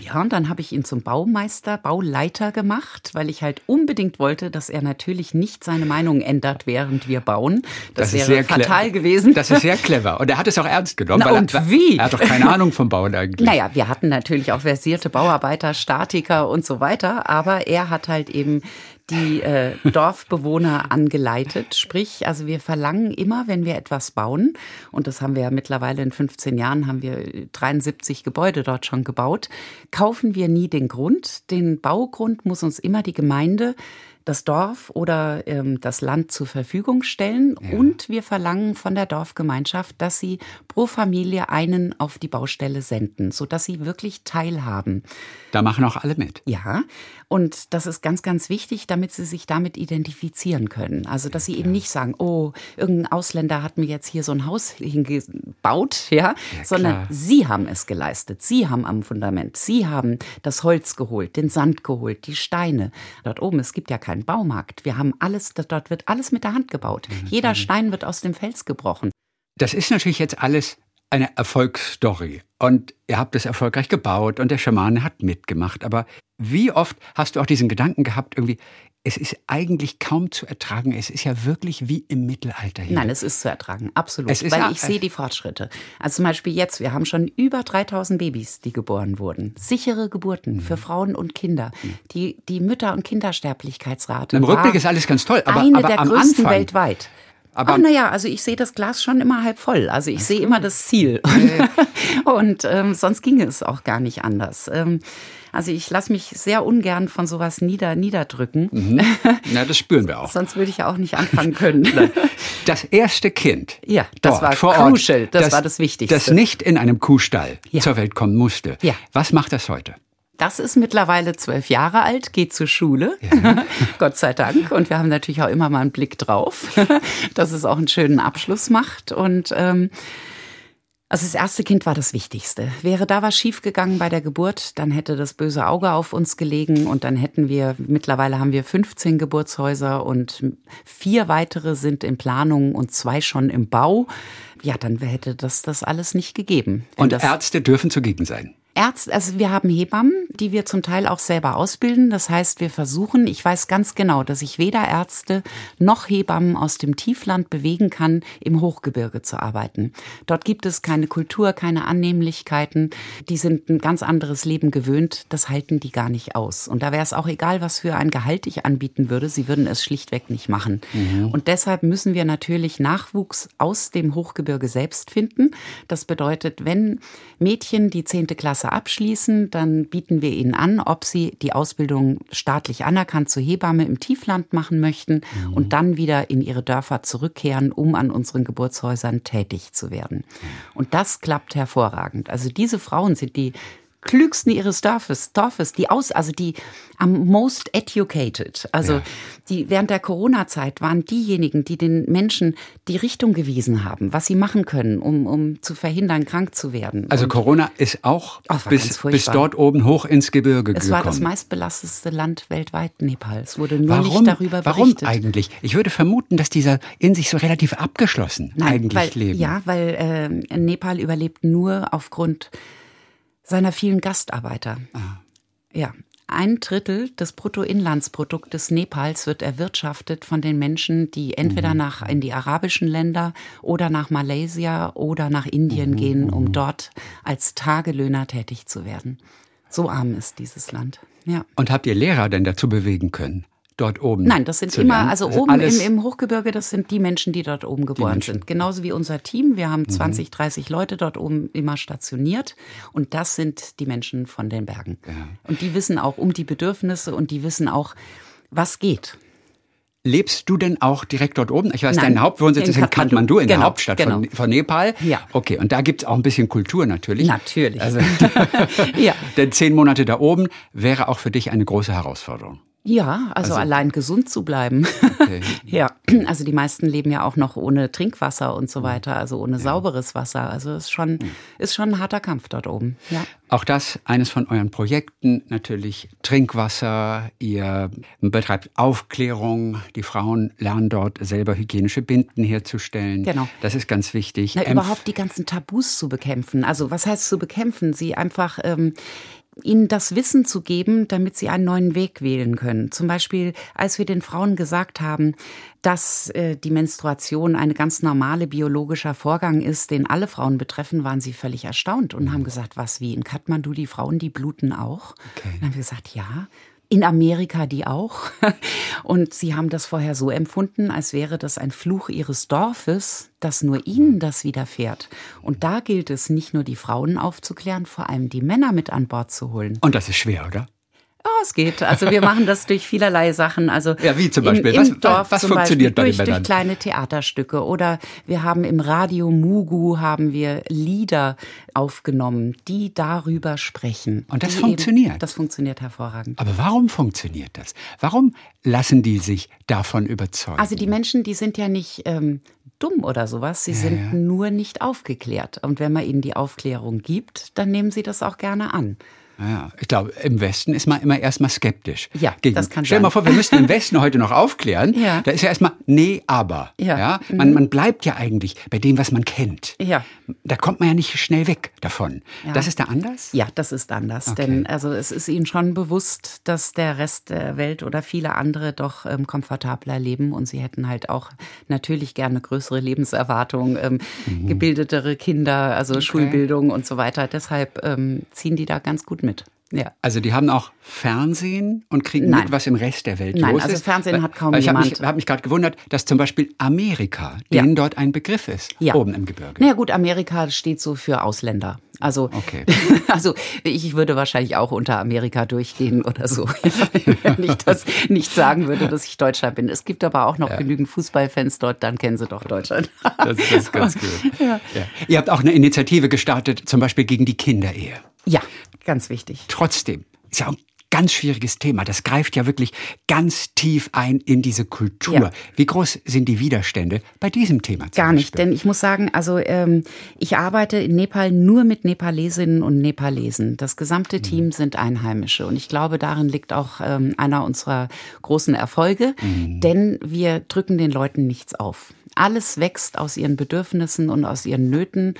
ja, und dann habe ich ihn zum Baumeister, Bauleiter gemacht, weil ich halt unbedingt wollte, dass er natürlich nicht seine Meinung ändert, während wir bauen. Das, das wäre fatal gewesen. Das ist sehr clever. Und er hat es auch ernst genommen. Na, und er, wie? Er hat doch keine Ahnung vom Bauen eigentlich. Naja, wir hatten natürlich auch versierte Bauarbeiter, Statiker und so weiter. Aber er hat halt eben die äh, Dorfbewohner angeleitet. Sprich, also wir verlangen immer, wenn wir etwas bauen, und das haben wir ja mittlerweile in 15 Jahren, haben wir 73 Gebäude dort schon gebaut, kaufen wir nie den Grund. Den Baugrund muss uns immer die Gemeinde das Dorf oder ähm, das Land zur Verfügung stellen. Ja. Und wir verlangen von der Dorfgemeinschaft, dass sie pro Familie einen auf die Baustelle senden, sodass sie wirklich teilhaben. Da machen auch alle mit. Ja, und das ist ganz, ganz wichtig, damit sie sich damit identifizieren können. Also, dass sie eben nicht sagen, oh, irgendein Ausländer hat mir jetzt hier so ein Haus hingebaut, ja, ja sondern sie haben es geleistet. Sie haben am Fundament, sie haben das Holz geholt, den Sand geholt, die Steine. Dort oben, es gibt ja keinen kein Baumarkt. Wir haben alles, dort wird alles mit der Hand gebaut. Mhm. Jeder Stein wird aus dem Fels gebrochen. Das ist natürlich jetzt alles eine Erfolgsstory. Und ihr habt es erfolgreich gebaut und der Schamane hat mitgemacht. Aber wie oft hast du auch diesen Gedanken gehabt, irgendwie, es ist eigentlich kaum zu ertragen. Es ist ja wirklich wie im Mittelalter hier. Nein, es ist zu ertragen, absolut. Es weil ich sehe die Fortschritte. Also zum Beispiel jetzt, wir haben schon über 3000 Babys, die geboren wurden. Sichere Mhm. Geburten für Frauen und Kinder. Die, die Mütter- und Kindersterblichkeitsrate. Im Rückblick ist alles ganz toll, aber, eine aber der am größten Anfang, weltweit. Aber- naja, also ich sehe das Glas schon immer halb voll. Also ich sehe immer das Ziel. Und ähm, sonst ginge es auch gar nicht anders. Ähm, also ich lasse mich sehr ungern von sowas nieder, niederdrücken. Mhm. Ja, das spüren wir auch. Sonst würde ich ja auch nicht anfangen können. Das erste Kind. Ja, das dort war vor Ort, crucial, das war das Wichtigste. Das nicht in einem Kuhstall Ja. zur Welt kommen musste. Ja. Was macht das heute? Das ist mittlerweile zwölf Jahre alt, geht zur Schule, Gott sei Dank. Und wir haben natürlich auch immer mal einen Blick drauf, dass es auch einen schönen Abschluss macht. Und ähm, also das erste Kind war das Wichtigste. Wäre da was schiefgegangen bei der Geburt, dann hätte das böse Auge auf uns gelegen und dann hätten wir, mittlerweile haben wir 15 Geburtshäuser und vier weitere sind in Planung und zwei schon im Bau. Ja, dann hätte das das alles nicht gegeben. Und das Ärzte dürfen zugegen sein. Ärzte, also wir haben Hebammen, die wir zum Teil auch selber ausbilden. Das heißt, wir versuchen, ich weiß ganz genau, dass ich weder Ärzte noch Hebammen aus dem Tiefland bewegen kann, im Hochgebirge zu arbeiten. Dort gibt es keine Kultur, keine Annehmlichkeiten. Die sind ein ganz anderes Leben gewöhnt. Das halten die gar nicht aus. Und da wäre es auch egal, was für ein Gehalt ich anbieten würde. Sie würden es schlichtweg nicht machen. Und deshalb müssen wir natürlich Nachwuchs aus dem Hochgebirge selbst finden. Das bedeutet, wenn Mädchen die zehnte Klasse abschließen, dann bieten wir ihnen an, ob sie die Ausbildung staatlich anerkannt zur Hebamme im Tiefland machen möchten und dann wieder in ihre Dörfer zurückkehren, um an unseren Geburtshäusern tätig zu werden. Und das klappt hervorragend. Also diese Frauen sind die klügsten ihres Dorfes, Dorfes, die aus, also die am most educated, also Ja. die während der Corona-Zeit waren diejenigen, die den Menschen die Richtung gewiesen haben, was sie machen können, um, um zu verhindern, krank zu werden. Also Und Corona ist auch war ganz bis, bis dort oben hoch ins Gebirge es war gekommen. das meistbelasteste Land weltweit, Nepal. Es wurde nur Warum, nicht darüber warum berichtet. eigentlich? Ich würde vermuten, dass dieser in sich so relativ abgeschlossen eigentlich weil, leben. Ja, weil äh, Nepal überlebt nur aufgrund seiner vielen Gastarbeiter. Ah. Ja. Ein Drittel des Bruttoinlandsproduktes Nepals wird erwirtschaftet von den Menschen, die entweder Mhm. nach in die arabischen Länder oder nach Malaysia oder nach Mhm, Indien gehen, um dort als Tagelöhner tätig zu werden. So arm ist dieses Land. Ja. Und habt ihr Lehrer denn dazu bewegen können, dort oben Nein, das sind immer, also ist oben im, im Hochgebirge, das sind die Menschen, die dort oben geboren. Mhm. sind. Genauso wie unser Team. Wir haben 20, 30 Leute dort oben immer stationiert. Und das sind die Menschen von den Bergen. Und die wissen auch um die Bedürfnisse und die wissen auch, was geht. Lebst du denn auch direkt dort oben? Ich weiß, Nein, dein Hauptwohnsitz in ist in Kathmandu. In der Genau, Hauptstadt genau. von, von Nepal. Ja. Okay, und da gibt's auch ein bisschen Kultur natürlich. Natürlich. Also, Ja. Denn zehn Monate da oben wäre auch für dich eine große Herausforderung. Ja, also, allein gesund zu bleiben. ja, also die meisten leben ja auch noch ohne Trinkwasser und so weiter, also ohne sauberes Wasser. Also es ist schon, ist schon ein harter Kampf dort oben. Ja. Auch das eines von euren Projekten, natürlich Trinkwasser. Ihr betreibt Aufklärung. Die Frauen lernen dort selber hygienische Binden herzustellen. Genau. Das ist ganz wichtig. Na, überhaupt die ganzen Tabus zu bekämpfen. Also was heißt zu bekämpfen? Sie einfach ähm, ihnen das Wissen zu geben, damit sie einen neuen Weg wählen können. Zum Beispiel, als wir den Frauen gesagt haben, dass äh, die Menstruation eine ganz normale biologischer Vorgang ist, den alle Frauen betreffen, waren sie völlig erstaunt und haben gesagt, was wie in Kathmandu die Frauen, die bluten auch. Dann haben wir gesagt, ja. In Amerika die auch. Und sie haben das vorher so empfunden, als wäre das ein Fluch ihres Dorfes, dass nur ihnen das widerfährt. Und da gilt es nicht nur die Frauen aufzuklären, vor allem die Männer mit an Bord zu holen. Und das ist schwer, oder? Ja, es geht. Also wir machen das durch vielerlei Sachen. Also Ja, wie zum Beispiel? Im, Was- im Dorf was zum funktioniert bei Beispiel den durch, Männern? durch kleine Theaterstücke oder wir haben im Radio Mugu haben wir Lieder aufgenommen, die darüber sprechen. Und das funktioniert? Eben, das funktioniert hervorragend. Aber warum funktioniert das? Warum lassen die sich davon überzeugen? Also die Menschen, die sind ja nicht ähm, dumm oder sowas, sie sind nur nicht aufgeklärt. Und wenn man ihnen die Aufklärung gibt, dann nehmen sie das auch gerne an. Ja, ich glaube, im Westen ist man immer erstmal skeptisch. Ja, gegen. das kann Stell dir mal vor, wir müssten im Westen heute noch aufklären. Ja. Da ist ja erstmal nee, aber. Ja. Mhm. Man, man bleibt ja eigentlich bei dem, was man kennt. Ja. Da kommt man ja nicht schnell weg davon. Ja. Das ist da anders? Ja, das ist anders. Okay. Denn also es ist ihnen schon bewusst, dass der Rest der Welt oder viele andere doch ähm, komfortabler leben und sie hätten halt auch natürlich gerne größere Lebenserwartung, ähm, Mhm. gebildetere Kinder, also Schulbildung und so weiter. Deshalb ähm, ziehen die da ganz gut mit. Ja. Also die haben auch Fernsehen und kriegen Nein. mit, was im Rest der Welt Nein, los also ist. Fernsehen Weil- hat kaum ich habe mich, jemand. hab mich gerade gewundert, dass zum Beispiel Amerika Ja. denen dort ein Begriff ist, Ja. oben im Gebirge. Naja gut, Amerika steht so für Ausländer. Also, Okay. also ich würde wahrscheinlich auch unter Amerika durchgehen oder so, wenn ich das nicht sagen würde, dass ich Deutscher bin. Es gibt aber auch noch genügend Fußballfans dort, dann kennen sie doch Deutschland. Das, das ist ganz gut. Ja. Ihr habt auch eine Initiative gestartet, zum Beispiel gegen die Kinderehe. Ja, ganz wichtig. Trotzdem, ist ja ein ganz schwieriges Thema. Das greift ja wirklich ganz tief ein in diese Kultur. Ja. Wie groß sind die Widerstände bei diesem Thema? Gar nicht, Beispiel? denn ich muss sagen, also ähm, ich arbeite in Nepal nur mit Nepalesinnen und Nepalesen. Das gesamte Team sind Einheimische und ich glaube, darin liegt auch ähm, einer unserer großen Erfolge, denn wir drücken den Leuten nichts auf. Alles wächst aus ihren Bedürfnissen und aus ihren Nöten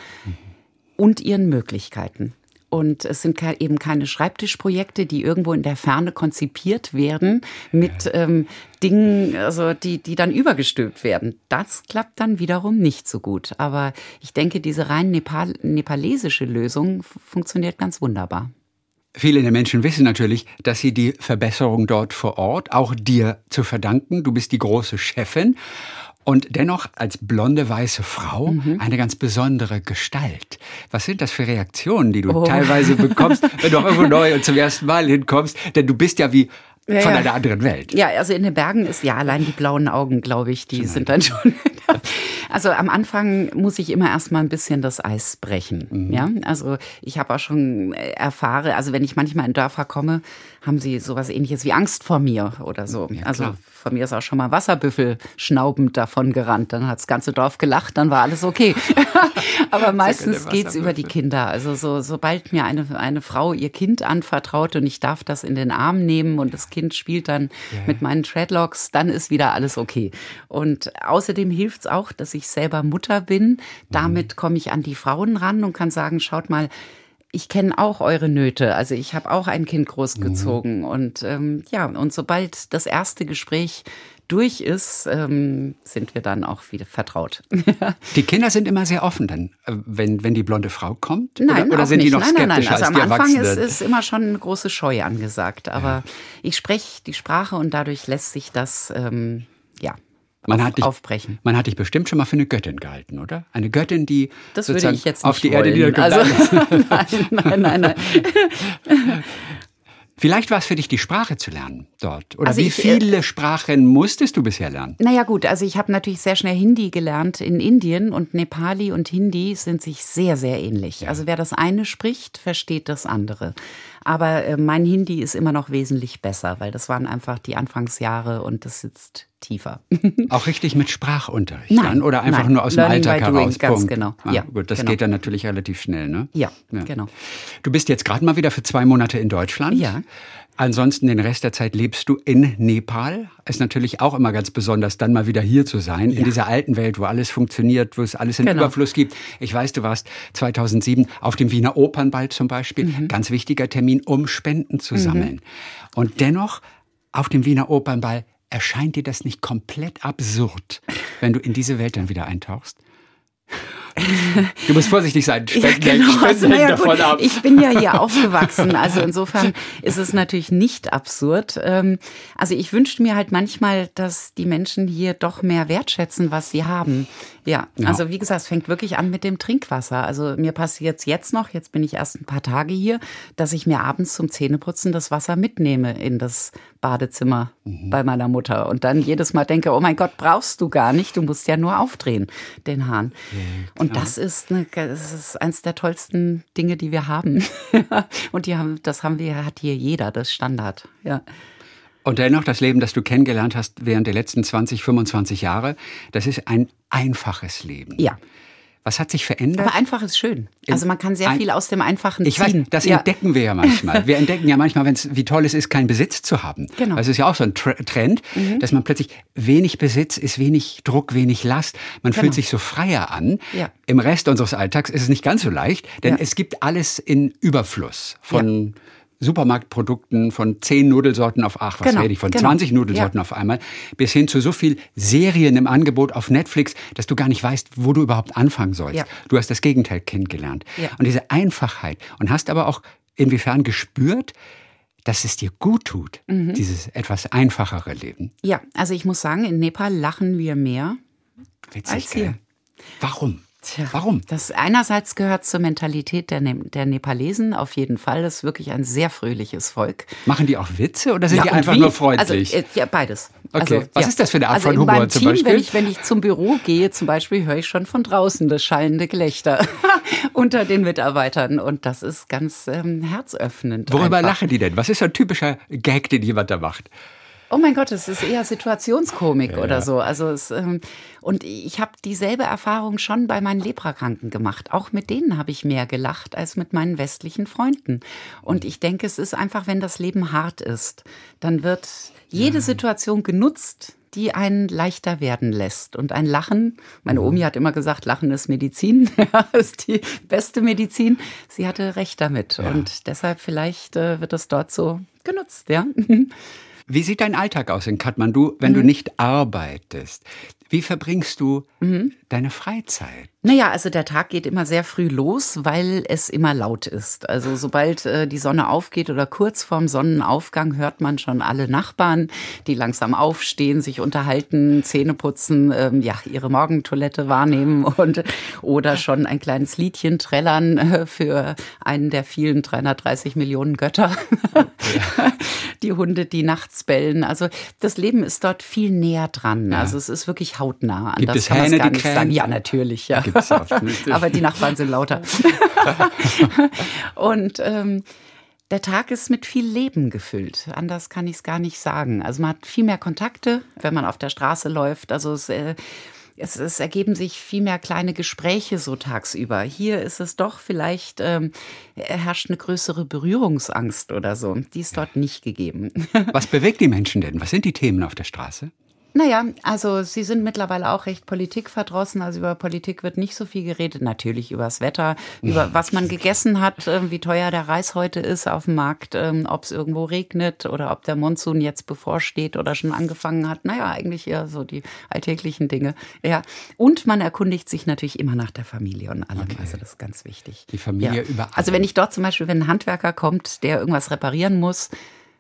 und ihren Möglichkeiten. Und es sind eben keine Schreibtischprojekte, die irgendwo in der Ferne konzipiert werden mit ähm, Dingen, also die, die dann übergestülpt werden. Das klappt dann wiederum nicht so gut. Aber ich denke, diese rein Nepal nepalesische Lösung funktioniert ganz wunderbar. Viele der Menschen wissen natürlich, dass sie die Verbesserung dort vor Ort auch dir zu verdanken. Du bist die große Chefin. Und dennoch als blonde weiße Frau Mhm. eine ganz besondere Gestalt. Was sind das für Reaktionen, die du Oh. teilweise bekommst, wenn du auch irgendwo neu und zum ersten Mal hinkommst? Denn du bist ja wie Ja, von ja. einer anderen Welt. Ja, also in den Bergen ist ja allein die blauen Augen, glaube ich, die sind dann schon. Also am Anfang muss ich immer erstmal ein bisschen das Eis brechen. Mhm. Ja, also ich habe auch schon äh, erfahre, also wenn ich manchmal in Dörfer komme, haben sie sowas ähnliches wie Angst vor mir oder so. also klar. von mir ist auch schon mal Wasserbüffel schnaubend davon gerannt. Dann hat das ganze Dorf gelacht, dann war alles okay. Aber meistens geht's über die Kinder. Also so, sobald mir eine, eine Frau ihr Kind anvertraut und ich darf das in den Arm nehmen und das Kind spielt dann mit meinen Treadlocks, dann ist wieder alles okay. Und außerdem hilft's auch, dass ich selber Mutter bin. Damit komme ich an die Frauen ran und kann sagen, schaut mal, ich kenne auch eure Nöte. Also ich habe auch ein Kind großgezogen. Und ähm, ja, und sobald das erste Gespräch durch ist, ähm, sind wir dann auch wieder vertraut. Die Kinder sind immer sehr offen dann, äh, wenn, wenn die blonde Frau kommt? Nein, oder, oder sind nicht. die noch nein, nein, nein. skeptischer Also als am Anfang ist, ist immer schon eine große Scheu angesagt. Aber ich spreche die Sprache und dadurch lässt sich das ähm, ja Man auf, hat, dich, aufbrechen. man hat dich bestimmt schon mal für eine Göttin gehalten, oder? Eine Göttin, die Das würde sozusagen ich jetzt nicht auf die Erde wollen. niedergekommen also, nein, nein, nein, nein. Vielleicht war es für dich, die Sprache zu lernen dort. Oder Also wie ich, äh, viele Sprachen musstest du bisher lernen? Naja gut, also ich habe natürlich sehr schnell Hindi gelernt in Indien und Nepali und Hindi sind sich sehr, sehr ähnlich. Also wer das eine spricht, versteht das andere. Aber äh, mein Hindi ist immer noch wesentlich besser, weil das waren einfach die Anfangsjahre und das sitzt tiefer. Auch richtig mit Sprachunterricht Nein, dann? Oder einfach nein. nur aus dem Learning Alltag by doing, heraus? ganz Punkt. genau. Ah, Ja, gut, das genau. geht dann natürlich relativ schnell, ne? Ja, genau. Du bist jetzt gerade mal wieder für zwei Monate in Deutschland. Ja. Ansonsten den Rest der Zeit lebst du in Nepal. Ist natürlich auch immer ganz besonders, dann mal wieder hier zu sein, in Ja. dieser alten Welt, wo alles funktioniert, wo es alles in Genau. Überfluss gibt. Ich weiß, du warst 2007 auf dem Wiener Opernball zum Beispiel. Mhm. Ganz wichtiger Termin, um Spenden zu sammeln. Und dennoch, auf dem Wiener Opernball erscheint dir das nicht komplett absurd, wenn du in diese Welt dann wieder eintauchst? Du musst vorsichtig sein. Spenden, Ja, genau. Spenden Also, naja, davon ab. Ich bin ja hier aufgewachsen. Also insofern ist es natürlich nicht absurd. Ähm, Also ich wünschte mir halt manchmal, dass die Menschen hier doch mehr wertschätzen, was sie haben. Ja, Ja. also wie gesagt, es fängt wirklich an mit dem Trinkwasser. Also mir passiert es jetzt noch, jetzt bin ich erst ein paar Tage hier, dass ich mir abends zum Zähneputzen das Wasser mitnehme in das Badezimmer Mhm. bei meiner Mutter und dann jedes Mal denke, oh mein Gott, brauchst du gar nicht, du musst ja nur aufdrehen, den Hahn. Und das ist, eine, das ist eins der tollsten Dinge, die wir haben. und die haben, das haben wir, hat hier jeder, das Standard. Ja. Und dennoch, das Leben, das du kennengelernt hast während der letzten 20, 25 Jahre, das ist ein einfaches Leben. Ja. Was hat sich verändert? Aber einfach ist schön. Also man kann sehr Ein- viel aus dem Einfachen Ich weiß, ziehen. das Ja. entdecken wir ja manchmal. Wir entdecken ja manchmal, wenn's, wie toll es ist, keinen Besitz zu haben. Genau. Mhm. Das ist ja auch so ein Tr Trend, dass man plötzlich wenig Besitz ist, wenig Druck, wenig Last. Man Genau. fühlt sich so freier an. Ja. Im Rest unseres Alltags ist es nicht ganz so leicht, denn Ja. es gibt alles in Überfluss von Supermarktprodukten von zehn Nudelsorten auf ach, was Genau, rede ich, von genau. 20 Nudelsorten Ja. auf einmal, bis hin zu so viel Serien im Angebot auf Netflix, dass du gar nicht weißt, wo du überhaupt anfangen sollst. Ja. Du hast das Gegenteil kennengelernt. Ja. Und diese Einfachheit und hast aber auch inwiefern gespürt, dass es dir gut tut, Mhm. dieses etwas einfachere Leben. ja, also ich muss sagen, in Nepal lachen wir mehr. Witzig, Als gell? hier. Warum? Tja, Warum? Das einerseits gehört zur Mentalität der, ne der Nepalesen auf jeden Fall. Das ist wirklich ein sehr fröhliches Volk. Machen die auch Witze oder sind die und einfach wie? nur freundlich? Also, ja, beides. Okay. Was ist das für eine Art also von in Humor meinem zum Team, Beispiel? Wenn ich, wenn ich zum Büro gehe, zum Beispiel, höre ich schon von draußen das schallende Gelächter unter den Mitarbeitern. Und das ist ganz ähm, herzöffnend. Worüber einfach. lachen die denn? Was ist so ein typischer Gag, den jemand da macht? Oh mein Gott, es ist eher Situationskomik oder so. Also es, ähm, und ich habe dieselbe Erfahrung schon bei meinen Leprakranken gemacht. Auch mit denen habe ich mehr gelacht als mit meinen westlichen Freunden. Und ich denke, es ist einfach, wenn das Leben hart ist, dann wird jede Situation genutzt, die einen leichter werden lässt. Und ein Lachen, meine Omi hat immer gesagt, Lachen ist Medizin, Ja, ist die beste Medizin. Sie hatte recht damit. Und deshalb vielleicht äh, wird es dort so genutzt, ja. Wie sieht dein Alltag aus in Kathmandu, wenn du Mhm. nicht arbeitest? Wie verbringst du deine Freizeit? Naja, also der Tag geht immer sehr früh los, weil es immer laut ist. Also sobald äh, die Sonne aufgeht oder kurz vorm Sonnenaufgang hört man schon alle Nachbarn, die langsam aufstehen, sich unterhalten, Zähne putzen, ähm, ja, ihre Morgentoilette wahrnehmen und oder schon ein kleines Liedchen trällern äh, für einen der vielen 330 Millionen Götter. die Hunde, die nachts bellen. Also das Leben ist dort viel näher dran. Also es ist wirklich hautnah. Anders Gibt es kann Hähne, gar die nicht krähen? sagen. Ja, natürlich, ja. Gibt's auch. Aber die Nachbarn sind lauter. Und ähm, der Tag ist mit viel Leben gefüllt. Anders kann ich es gar nicht sagen. Also man hat viel mehr Kontakte, wenn man auf der Straße läuft. Also es, äh, es, es ergeben sich viel mehr kleine Gespräche so tagsüber. Hier ist es doch vielleicht, ähm, herrscht eine größere Berührungsangst oder so. Die ist dort nicht gegeben. Was bewegt die Menschen denn? Was sind die Themen auf der Straße? Naja, also Sie sind mittlerweile auch recht politikverdrossen. Also über Politik wird nicht so viel geredet. Natürlich übers Wetter, über was man gegessen hat, äh, wie teuer der Reis heute ist auf dem Markt, ähm, ob es irgendwo regnet oder ob der Monsun jetzt bevorsteht oder schon angefangen hat. Naja, eigentlich eher so die alltäglichen Dinge. Ja. Und man erkundigt sich natürlich immer nach der Familie und allem. Also das ist ganz wichtig. Die Familie über Also wenn ich dort zum Beispiel, wenn ein Handwerker kommt, der irgendwas reparieren muss,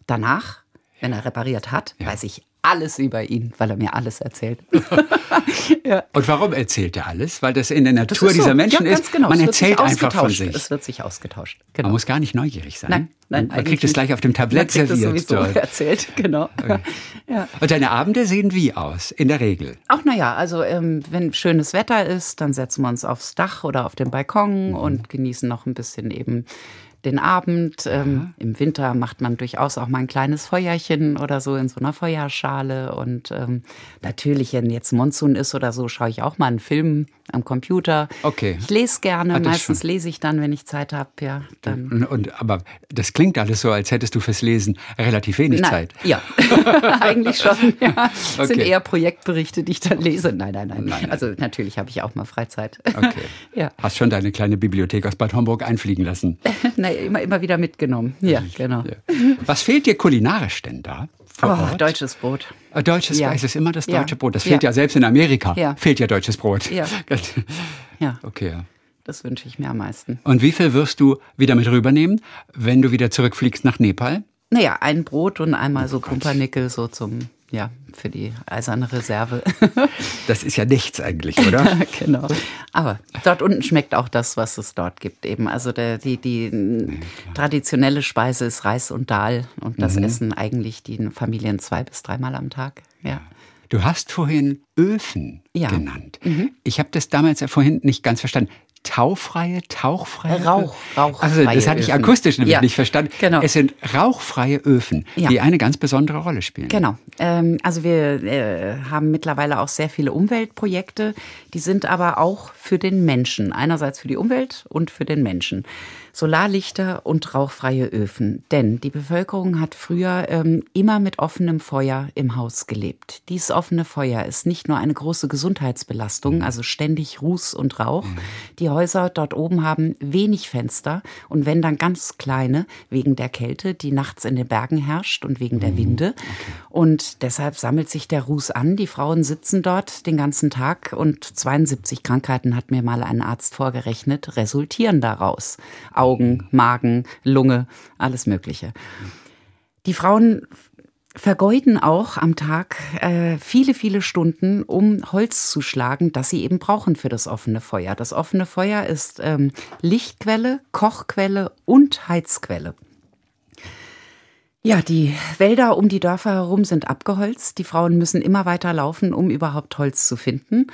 danach, wenn er repariert hat, weiß ich alles über ihn, weil er mir alles erzählt. Und warum erzählt er alles? Weil das in der Das Natur so. dieser Menschen ja, ganz ist. Genau. Man erzählt einfach von sich. Es wird sich ausgetauscht. Genau. Man muss gar nicht neugierig sein. nein, nein, Man kriegt es gleich auf dem Tablett Man kriegt es serviert. sowieso dort. erzählt, genau. Ja. Und deine Abende sehen wie aus? In der Regel. Ach naja, also ähm, wenn schönes Wetter ist, dann setzen wir uns aufs Dach oder auf den Balkon Mhm. und genießen noch ein bisschen eben den Abend. Ähm, Im Winter macht man durchaus auch mal ein kleines Feuerchen oder so in so einer Feuerschale. Und ähm, natürlich, wenn jetzt Monsun ist oder so, schaue ich auch mal einen Film am Computer. Okay. Ich lese gerne, Ah, das meistens lese ich dann, wenn ich Zeit habe. Ja, dann. Und, und, aber das klingt alles so, als hättest du fürs Lesen relativ wenig Nein, Zeit. Ja, eigentlich schon. Ja. Das sind Okay. eher Projektberichte, die ich dann lese. Nein, nein, nein. Also natürlich habe ich auch mal Freizeit. Okay. Ja. Hast schon deine kleine Bibliothek aus Bad Homburg einfliegen lassen. Nein, immer, immer wieder mitgenommen. Ja, genau. Ja. Was fehlt dir kulinarisch denn da? Vor Oh, Ort? deutsches Brot. Äh, Deutsches Ja. Brot, es ist immer das Ja. deutsche Brot. Das Ja. fehlt ja selbst in Amerika. Ja. Fehlt ja deutsches Brot. Ja. Ja, Okay. ja. das wünsche ich mir am meisten. Und wie viel wirst du wieder mit rübernehmen, wenn du wieder zurückfliegst nach Nepal? Naja, ein Brot und einmal so Pumpernickel so zum, ja, für die eiserne Reserve. Das ist ja nichts eigentlich, oder? genau. Aber dort unten schmeckt auch das, was es dort gibt eben. Also der, die, die m, traditionelle Speise ist Reis und Dahl und das Mhm. essen eigentlich die Familien zwei bis dreimal am Tag. Ja. Du hast vorhin Öfen Ja. Mhm. genannt. Ich habe das damals ja vorhin nicht ganz verstanden. Taufreie, tauchfreie? Rauch, rauchfreie Also das hatte ich Öfen. akustisch nämlich Ja, nicht verstanden. genau. Es sind rauchfreie Öfen, Ja. die eine ganz besondere Rolle spielen. Genau. Ähm, also wir äh, haben mittlerweile auch sehr viele Umweltprojekte. Die sind aber auch für den Menschen. Einerseits für die Umwelt und für den Menschen. Solarlichter und rauchfreie Öfen. Denn die Bevölkerung hat früher ähm, immer mit offenem Feuer im Haus gelebt. Dieses offene Feuer ist nicht nur eine große Gesundheitsbelastung, also ständig Ruß und Rauch. Die Häuser dort oben haben wenig Fenster und wenn dann ganz kleine, wegen der Kälte, die nachts in den Bergen herrscht und wegen der Winde. Und deshalb sammelt sich der Ruß an. Die Frauen sitzen dort den ganzen Tag und 72 Krankheiten hat mir mal ein Arzt vorgerechnet, resultieren daraus. Augen, Magen, Lunge, alles Mögliche. Die Frauen vergeuden auch am Tag äh, viele, viele Stunden, um Holz zu schlagen, das sie eben brauchen für das offene Feuer. Das offene Feuer ist ähm, Lichtquelle, Kochquelle und Heizquelle. Ja, die Wälder um die Dörfer herum sind abgeholzt. Die Frauen müssen immer weiter laufen, um überhaupt Holz zu finden,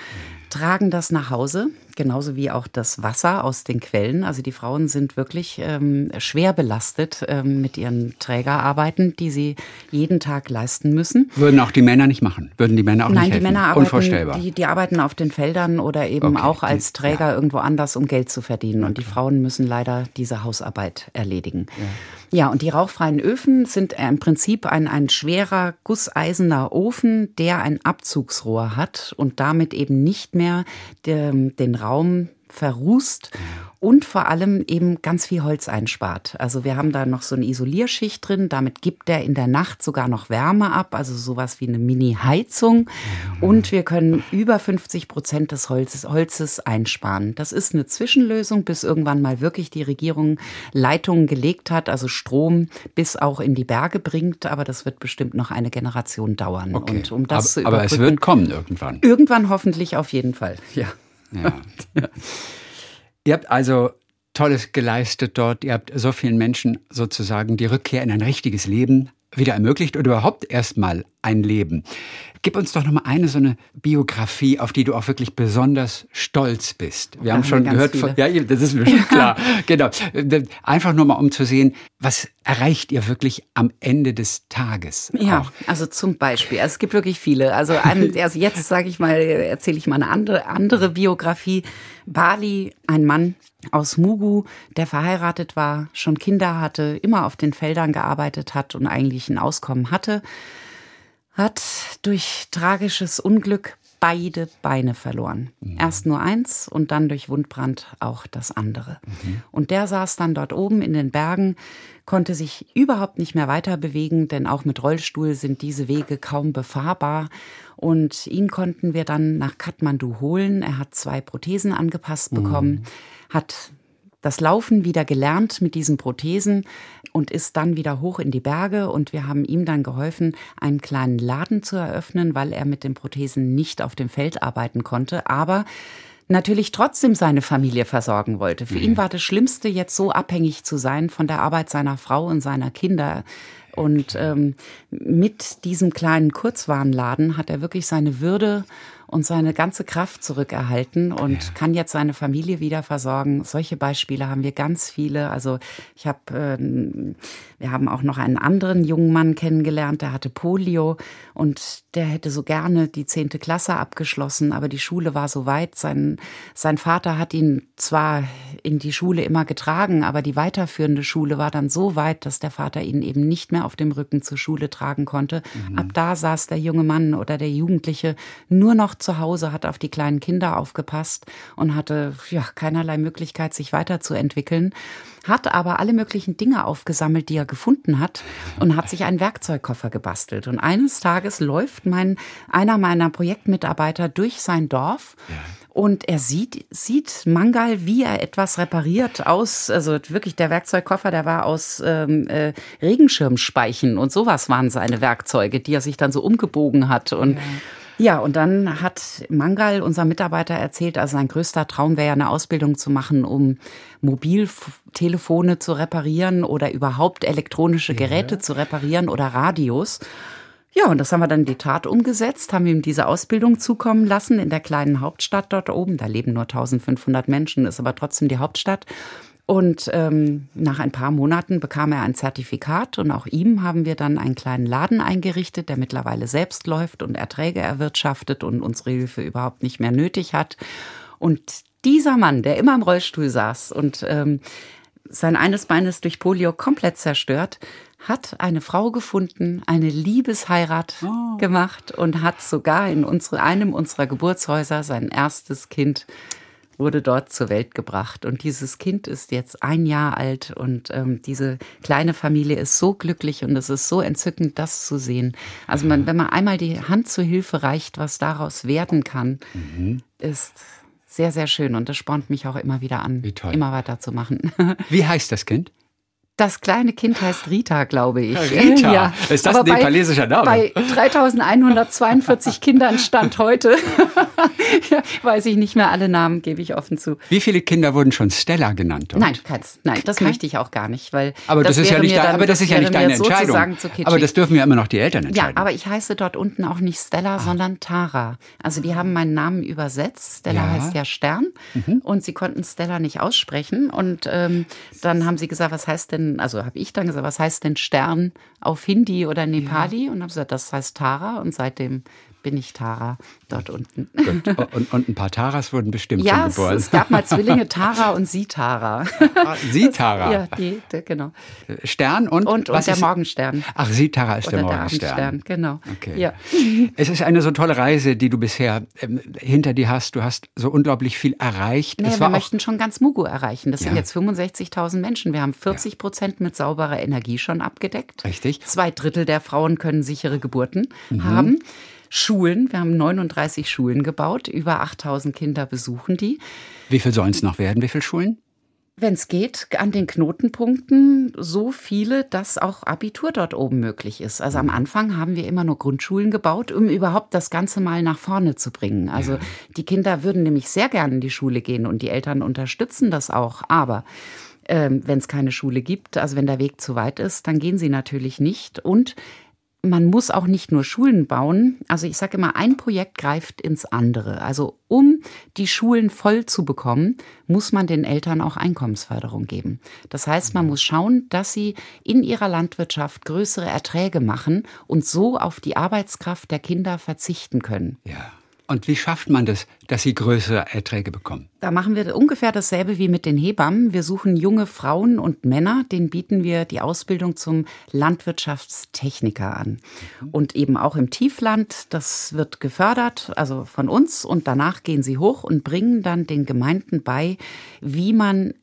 tragen das nach Hause, genauso wie auch das Wasser aus den Quellen. Also die Frauen sind wirklich ähm, schwer belastet ähm, mit ihren Trägerarbeiten, die sie jeden Tag leisten müssen. Würden auch die Männer nicht machen? Würden die Männer auch Nein, nicht die helfen? Männer arbeiten, Unvorstellbar. die, die arbeiten auf den Feldern oder eben Okay, auch die- als Träger irgendwo anders, um Geld zu verdienen. Und die Frauen müssen leider diese Hausarbeit erledigen. Ja. Und die rauchfreien Öfen sind äh, im Prinzip ein, ein schwerer gusseisener Ofen, der ein Abzugsrohr hat und damit eben nicht mehr den, den Raum verrußt und vor allem eben ganz viel Holz einspart. Also wir haben da noch so eine Isolierschicht drin, damit gibt er in der Nacht sogar noch Wärme ab, also sowas wie eine Mini-Heizung und wir können über 50 Prozent des Holzes, Holzes einsparen. Das ist eine Zwischenlösung, bis irgendwann mal wirklich die Regierung Leitungen gelegt hat, also Strom bis auch in die Berge bringt, aber das wird bestimmt noch eine Generation dauern. Okay. Und um das aber, zu aber es wird kommen irgendwann. Irgendwann hoffentlich auf jeden Fall. Ja. Ja. Ihr habt also Tolles geleistet dort. Ihr habt so vielen Menschen sozusagen die Rückkehr in ein richtiges Leben wieder ermöglicht oder überhaupt erstmal ein Leben. Gib uns doch noch mal eine so eine Biografie, auf die du auch wirklich besonders stolz bist. Wir Da haben haben schon wir gehört, von, ja, das ist mir schon klar. genau. Einfach nur mal, um zu sehen, was erreicht ihr wirklich am Ende des Tages? Ja, auch. also zum Beispiel. Also es gibt wirklich viele. Also, ein, also jetzt sage ich mal, erzähle ich mal eine andere, andere Biografie. Bali, ein Mann aus Mugu, der verheiratet war, schon Kinder hatte, immer auf den Feldern gearbeitet hat und eigentlich ein Auskommen hatte, hat durch tragisches Unglück beide Beine verloren. Erst nur eins und dann durch Wundbrand auch das andere. Und der saß dann dort oben in den Bergen, konnte sich überhaupt nicht mehr weiter bewegen, denn auch mit Rollstuhl sind diese Wege kaum befahrbar. Und ihn konnten wir dann nach Kathmandu holen. Er hat zwei Prothesen angepasst bekommen, hat das Laufen wieder gelernt mit diesen Prothesen und ist dann wieder hoch in die Berge. Und wir haben ihm dann geholfen, einen kleinen Laden zu eröffnen, weil er mit den Prothesen nicht auf dem Feld arbeiten konnte. Aber natürlich trotzdem seine Familie versorgen wollte. Für ihn war das Schlimmste, jetzt so abhängig zu sein von der Arbeit seiner Frau und seiner Kinder. Und ähm, mit diesem kleinen Kurzwarenladen hat er wirklich seine Würde und seine ganze Kraft zurückerhalten und kann jetzt seine Familie wieder versorgen. Solche Beispiele haben wir ganz viele. Also ich habe, ähm, wir haben auch noch einen anderen jungen Mann kennengelernt, der hatte Polio und der hätte so gerne die zehnte Klasse abgeschlossen, aber die Schule war so weit. Sein, sein Vater hat ihn zwar in die Schule immer getragen, aber die weiterführende Schule war dann so weit, dass der Vater ihn eben nicht mehr auf dem Rücken zur Schule tragen konnte. Ab da saß der junge Mann oder der Jugendliche nur noch zu Hause, hat auf die kleinen Kinder aufgepasst und hatte ja keinerlei Möglichkeit, sich weiterzuentwickeln, hat aber alle möglichen Dinge aufgesammelt, die er gefunden hat und hat sich einen Werkzeugkoffer gebastelt. Und eines Tages läuft mein, einer meiner Projektmitarbeiter durch sein Dorf und er sieht, sieht Mangal, wie er etwas repariert aus, also wirklich der Werkzeugkoffer, der war aus ähm, äh, Regenschirmspeichen und sowas waren seine Werkzeuge, die er sich dann so umgebogen hat. Und ja, und dann hat Mangal, unser Mitarbeiter, erzählt, also sein größter Traum wäre ja eine Ausbildung zu machen, um Mobiltelefone zu reparieren oder überhaupt elektronische Geräte zu reparieren oder Radios. Ja, und das haben wir dann in die Tat umgesetzt, haben ihm diese Ausbildung zukommen lassen in der kleinen Hauptstadt dort oben. Da leben nur 1500 Menschen, ist aber trotzdem die Hauptstadt. Und ähm, nach ein paar Monaten bekam er ein Zertifikat und auch ihm haben wir dann einen kleinen Laden eingerichtet, der mittlerweile selbst läuft und Erträge erwirtschaftet und unsere Hilfe überhaupt nicht mehr nötig hat. Und dieser Mann, der immer im Rollstuhl saß und ähm, sein eines Beines durch Polio komplett zerstört, hat eine Frau gefunden, eine Liebesheirat oh. gemacht und hat sogar in unsere, einem unserer Geburtshäuser sein erstes Kind wurde dort zur Welt gebracht. Und dieses Kind ist jetzt ein Jahr alt und ähm, diese kleine Familie ist so glücklich und es ist so entzückend, das zu sehen. Also man, wenn man einmal die Hand zur Hilfe reicht, was daraus werden kann, mhm. ist sehr, sehr schön und das spornt mich auch immer wieder an, immer weiterzumachen. Wie heißt das Kind? Das kleine Kind heißt Rita, glaube ich. Rita? Ja. Ist das Aber ein nepalesischer Name? Bei 3142 Kindern Stand heute, ja, weiß ich nicht mehr alle Namen, gebe ich offen zu. Wie viele Kinder wurden schon Stella genannt? Dort? Nein, keins. Nein, das Kein? möchte ich auch gar nicht, weil aber das, das ist ja nicht, dann, aber das ist ja nicht deine Entscheidung. Aber das dürfen ja immer noch die Eltern entscheiden. Ja, aber ich heiße dort unten auch nicht Stella, ah. sondern Tara. Also die haben meinen Namen übersetzt. Stella ja. heißt ja Stern mhm. und sie konnten Stella nicht aussprechen und ähm, dann haben sie gesagt, was heißt denn also habe ich dann gesagt, was heißt denn Stern auf Hindi oder Nepali? Ja. Und habe gesagt, das heißt Tara. Und seitdem bin ich Tara dort unten. Und, und, ein paar Taras wurden bestimmt ja, schon geboren. Es, es gab mal Zwillinge Tara und Sitara. Ah, Sitara? ja, die, die, genau. Stern und? Und, und der ist? Morgenstern. Ach, Sitara ist Oder der Morgenstern. Der Abendstern, genau. Okay. Ja. Es ist eine so tolle Reise, die du bisher ähm, hinter dir hast. Du hast so unglaublich viel erreicht. Nee, wir möchten schon ganz Mugu erreichen. Das ja. sind jetzt 65.000 Menschen. Wir haben 40 Prozent mit sauberer Energie schon abgedeckt. Richtig. Zwei Drittel der Frauen können sichere Geburten mhm. haben. Schulen. Wir haben 39 Schulen gebaut. Über 8000 Kinder besuchen die. Wie viel sollen es noch werden? Wie viele Schulen? Wenn es geht, an den Knotenpunkten so viele, dass auch Abitur dort oben möglich ist. Also am mhm. Anfang haben wir immer nur Grundschulen gebaut, um überhaupt das Ganze mal nach vorne zu bringen. Also die Kinder würden nämlich sehr gerne in die Schule gehen und die Eltern unterstützen das auch. Aber ähm, wenn es keine Schule gibt, also wenn der Weg zu weit ist, dann gehen sie natürlich nicht. Und man muss auch nicht nur Schulen bauen. Also ich sage immer, ein Projekt greift ins andere. Also um die Schulen voll zu bekommen, muss man den Eltern auch Einkommensförderung geben. Das heißt, man muss schauen, dass sie in ihrer Landwirtschaft größere Erträge machen und so auf die Arbeitskraft der Kinder verzichten können. Ja. Und wie schafft man das, dass sie größere Erträge bekommen? Da machen wir ungefähr dasselbe wie mit den Hebammen. Wir suchen junge Frauen und Männer, denen bieten wir die Ausbildung zum Landwirtschaftstechniker an. Und eben auch im Tiefland, das wird gefördert, also von uns. Und danach gehen sie hoch und bringen dann den Gemeinden bei, wie man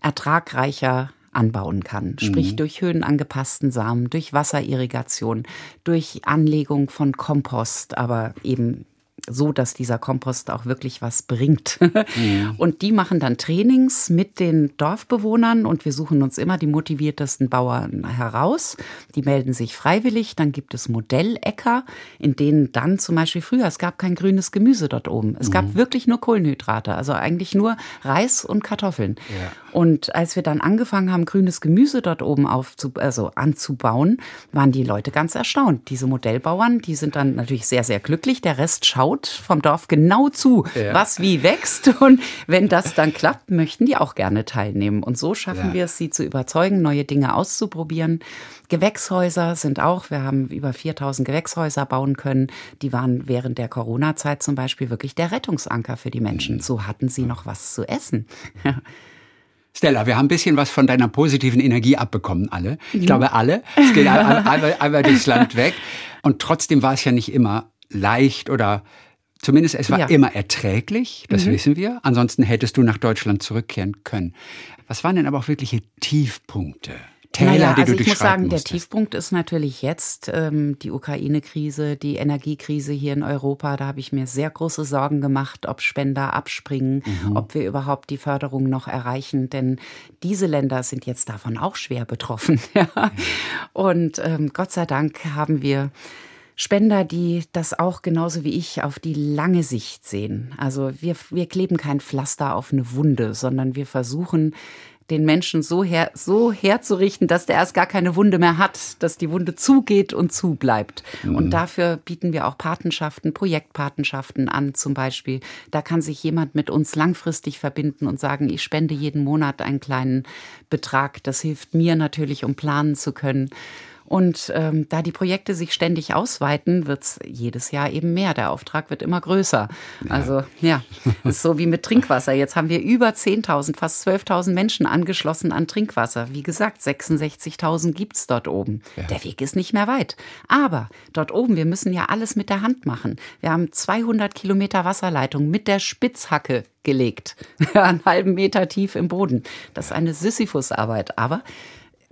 ertragreicher anbauen kann. Sprich mhm. durch höhenangepassten Samen, durch Wasserirrigation, durch Anlegung von Kompost, aber eben so, dass dieser Kompost auch wirklich was bringt. Mhm. Und die machen dann Trainings mit den Dorfbewohnern und wir suchen uns immer die motiviertesten Bauern heraus. Die melden sich freiwillig. Dann gibt es Modelläcker, in denen dann zum Beispiel früher, es gab kein grünes Gemüse dort oben. Es mhm. gab wirklich nur Kohlenhydrate, also eigentlich nur Reis und Kartoffeln. Ja. Und als wir dann angefangen haben, grünes Gemüse dort oben aufzu, also anzubauen, waren die Leute ganz erstaunt. Diese Modellbauern, die sind dann natürlich sehr, sehr glücklich. Der Rest schaut schaut vom Dorf genau zu, ja. was wie wächst. Und wenn das dann klappt, möchten die auch gerne teilnehmen. Und so schaffen ja. wir es, sie zu überzeugen, neue Dinge auszuprobieren. Gewächshäuser sind auch, wir haben über 4000 Gewächshäuser bauen können. Die waren während der Corona-Zeit zum Beispiel wirklich der Rettungsanker für die Menschen. So hatten sie noch was zu essen. Stella, wir haben ein bisschen was von deiner positiven Energie abbekommen, alle. Ich glaube, alle. Es geht einmal, einmal durchs Land weg. Und trotzdem war es ja nicht immer leicht oder zumindest es war ja. immer erträglich, das mhm. wissen wir. Ansonsten hättest du nach Deutschland zurückkehren können. Was waren denn aber auch wirkliche Tiefpunkte? Täler, naja, die also du ich muss sagen, musstest. der Tiefpunkt ist natürlich jetzt ähm, die Ukraine-Krise, die Energiekrise hier in Europa. Da habe ich mir sehr große Sorgen gemacht, ob Spender abspringen, mhm. ob wir überhaupt die Förderung noch erreichen. Denn diese Länder sind jetzt davon auch schwer betroffen. ja. Und ähm, Gott sei Dank haben wir Spender, die das auch genauso wie ich auf die lange Sicht sehen. Also wir, wir kleben kein Pflaster auf eine Wunde, sondern wir versuchen den Menschen so, her, so herzurichten, dass der erst gar keine Wunde mehr hat, dass die Wunde zugeht und zubleibt. Mhm. Und dafür bieten wir auch Patenschaften, Projektpatenschaften an zum Beispiel. Da kann sich jemand mit uns langfristig verbinden und sagen, ich spende jeden Monat einen kleinen Betrag. Das hilft mir natürlich, um planen zu können. Und ähm, da die Projekte sich ständig ausweiten, wird es jedes Jahr eben mehr. Der Auftrag wird immer größer. Ja. Also ja, ist so wie mit Trinkwasser. Jetzt haben wir über 10.000, fast 12.000 Menschen angeschlossen an Trinkwasser. Wie gesagt, 66.000 gibt es dort oben. Ja. Der Weg ist nicht mehr weit. Aber dort oben, wir müssen ja alles mit der Hand machen. Wir haben 200 Kilometer Wasserleitung mit der Spitzhacke gelegt. einen halben Meter tief im Boden. Das ist eine Sisyphusarbeit. Aber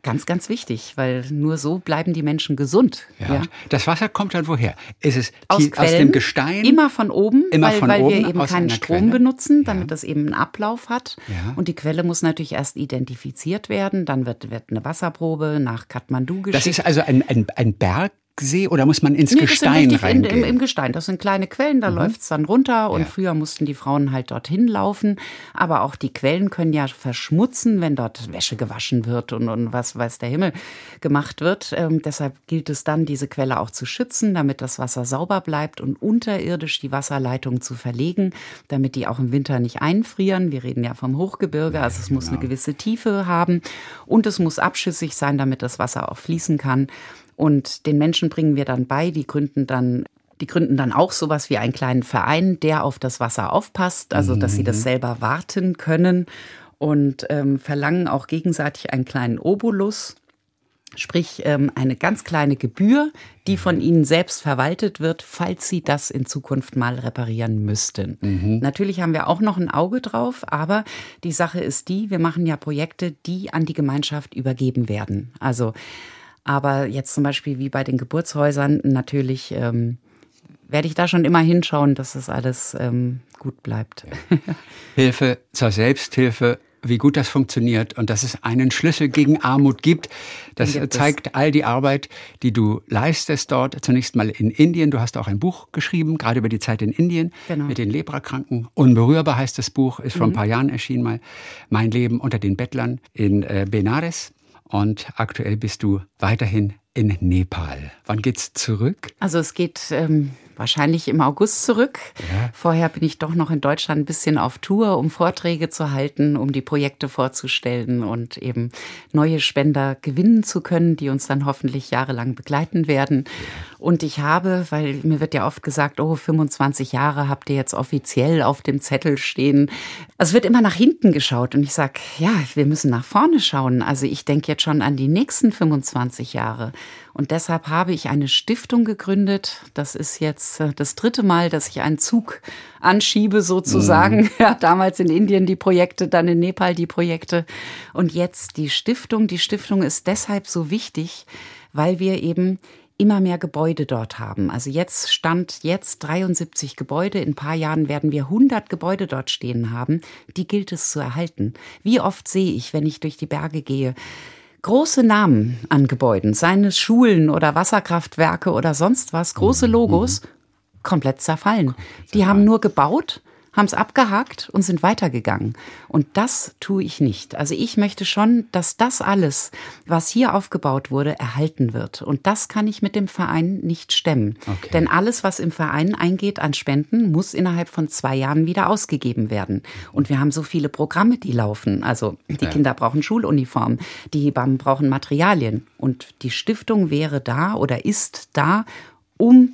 Ganz, ganz wichtig, weil nur so bleiben die Menschen gesund. Ja. ja. Das Wasser kommt dann woher? Ist es aus, Quellen, aus dem Gestein? Immer von oben, immer weil, von weil oben, wir eben keinen Strom Quelle? benutzen, damit ja. das eben einen Ablauf hat. Ja. Und die Quelle muss natürlich erst identifiziert werden. Dann wird, wird eine Wasserprobe nach Kathmandu geschickt. Das ist also ein, ein, ein Berg, See oder muss man ins nee, Gestein reingehen? In, im, Im Gestein. Das sind kleine Quellen, da mhm. läuft es dann runter. Und ja. früher mussten die Frauen halt dorthin laufen. Aber auch die Quellen können ja verschmutzen, wenn dort Wäsche gewaschen wird und, und was weiß der Himmel gemacht wird. Ähm, deshalb gilt es dann, diese Quelle auch zu schützen, damit das Wasser sauber bleibt und unterirdisch die Wasserleitung zu verlegen, damit die auch im Winter nicht einfrieren. Wir reden ja vom Hochgebirge, also es genau. muss eine gewisse Tiefe haben. Und es muss abschüssig sein, damit das Wasser auch fließen kann. Und den Menschen bringen wir dann bei, die gründen dann die gründen dann auch sowas wie einen kleinen Verein, der auf das Wasser aufpasst, also dass sie das mhm. selber warten können und ähm, verlangen auch gegenseitig einen kleinen Obolus, sprich ähm, eine ganz kleine Gebühr, die von ihnen selbst verwaltet wird, falls sie das in Zukunft mal reparieren müssten. Mhm. Natürlich haben wir auch noch ein Auge drauf, aber die Sache ist die, wir machen ja Projekte, die an die Gemeinschaft übergeben werden. Also aber jetzt zum Beispiel wie bei den Geburtshäusern natürlich ähm, werde ich da schon immer hinschauen, dass das alles ähm, gut bleibt. Hilfe zur Selbsthilfe, wie gut das funktioniert und dass es einen Schlüssel gegen Armut gibt. Das gibt zeigt es. all die Arbeit, die du leistest dort. Zunächst mal in Indien. Du hast auch ein Buch geschrieben, gerade über die Zeit in Indien genau. mit den Leprakranken. Unberührbar heißt das Buch, ist vor mhm. ein paar Jahren erschienen mal. Mein Leben unter den Bettlern in äh, Benares. Und aktuell bist du weiterhin in Nepal. Wann geht's zurück? Also es geht ähm, wahrscheinlich im August zurück. Ja. Vorher bin ich doch noch in Deutschland ein bisschen auf Tour, um Vorträge zu halten, um die Projekte vorzustellen und eben neue Spender gewinnen zu können, die uns dann hoffentlich jahrelang begleiten werden. Und ich habe, weil mir wird ja oft gesagt, oh, 25 Jahre habt ihr jetzt offiziell auf dem Zettel stehen. Also es wird immer nach hinten geschaut und ich sage, ja, wir müssen nach vorne schauen. Also ich denke jetzt schon an die nächsten 25 Jahre. Und deshalb habe ich eine Stiftung gegründet. Das ist jetzt äh, das dritte Mal, dass ich einen Zug anschiebe, sozusagen. Mhm. Ja, damals in Indien die Projekte, dann in Nepal die Projekte. Und jetzt die Stiftung. Die Stiftung ist deshalb so wichtig, weil wir eben immer mehr Gebäude dort haben. Also jetzt stand jetzt 73 Gebäude. In ein paar Jahren werden wir 100 Gebäude dort stehen haben. Die gilt es zu erhalten. Wie oft sehe ich, wenn ich durch die Berge gehe, große Namen an Gebäuden, seien es Schulen oder Wasserkraftwerke oder sonst was, große mhm. Logos, komplett zerfallen. Die haben nur gebaut haben es abgehakt und sind weitergegangen. Und das tue ich nicht. Also ich möchte schon, dass das alles, was hier aufgebaut wurde, erhalten wird. Und das kann ich mit dem Verein nicht stemmen. Okay. Denn alles, was im Verein eingeht an Spenden, muss innerhalb von zwei Jahren wieder ausgegeben werden. Und wir haben so viele Programme, die laufen. Also die ja. Kinder brauchen Schuluniformen, die Hebammen brauchen Materialien. Und die Stiftung wäre da oder ist da, um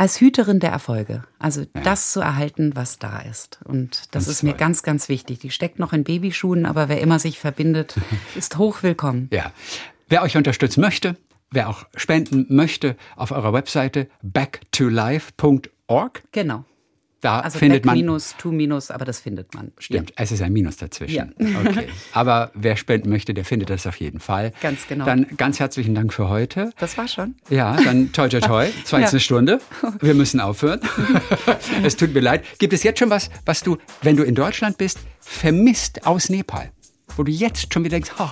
als Hüterin der Erfolge. Also ja. das zu erhalten, was da ist. Und das ganz ist mir ganz, ganz wichtig. Die steckt noch in Babyschuhen, aber wer immer sich verbindet, ist hoch willkommen. Ja. Wer euch unterstützen möchte, wer auch spenden möchte, auf eurer Webseite backtolife.org. Genau. Da also findet man. Minus, to minus, aber das findet man. Stimmt, ja. es ist ein Minus dazwischen. Ja. Okay. Aber wer spenden möchte, der findet das auf jeden Fall. Ganz genau. Dann ganz herzlichen Dank für heute. Das war schon. Ja, dann toi toi toi. Zweite ja. Stunde. Wir müssen aufhören. es tut mir leid. Gibt es jetzt schon was, was du, wenn du in Deutschland bist, vermisst aus Nepal? Wo du jetzt schon wieder denkst, oh,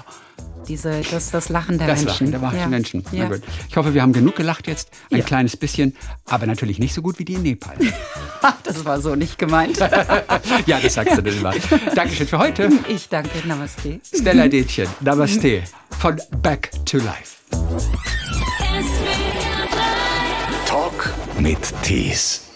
diese, das, das Lachen der das Menschen. Lachen der ja. Menschen. Ja. gut. Ich hoffe, wir haben genug gelacht jetzt. Ein Ja. kleines bisschen, aber natürlich nicht so gut wie die in Nepal. Das war so nicht gemeint. ja, das sagst du denn immer. Dankeschön für heute. Ich danke, Namaste. Stella Detchen, Namaste von Back to Life. Talk mit Tees.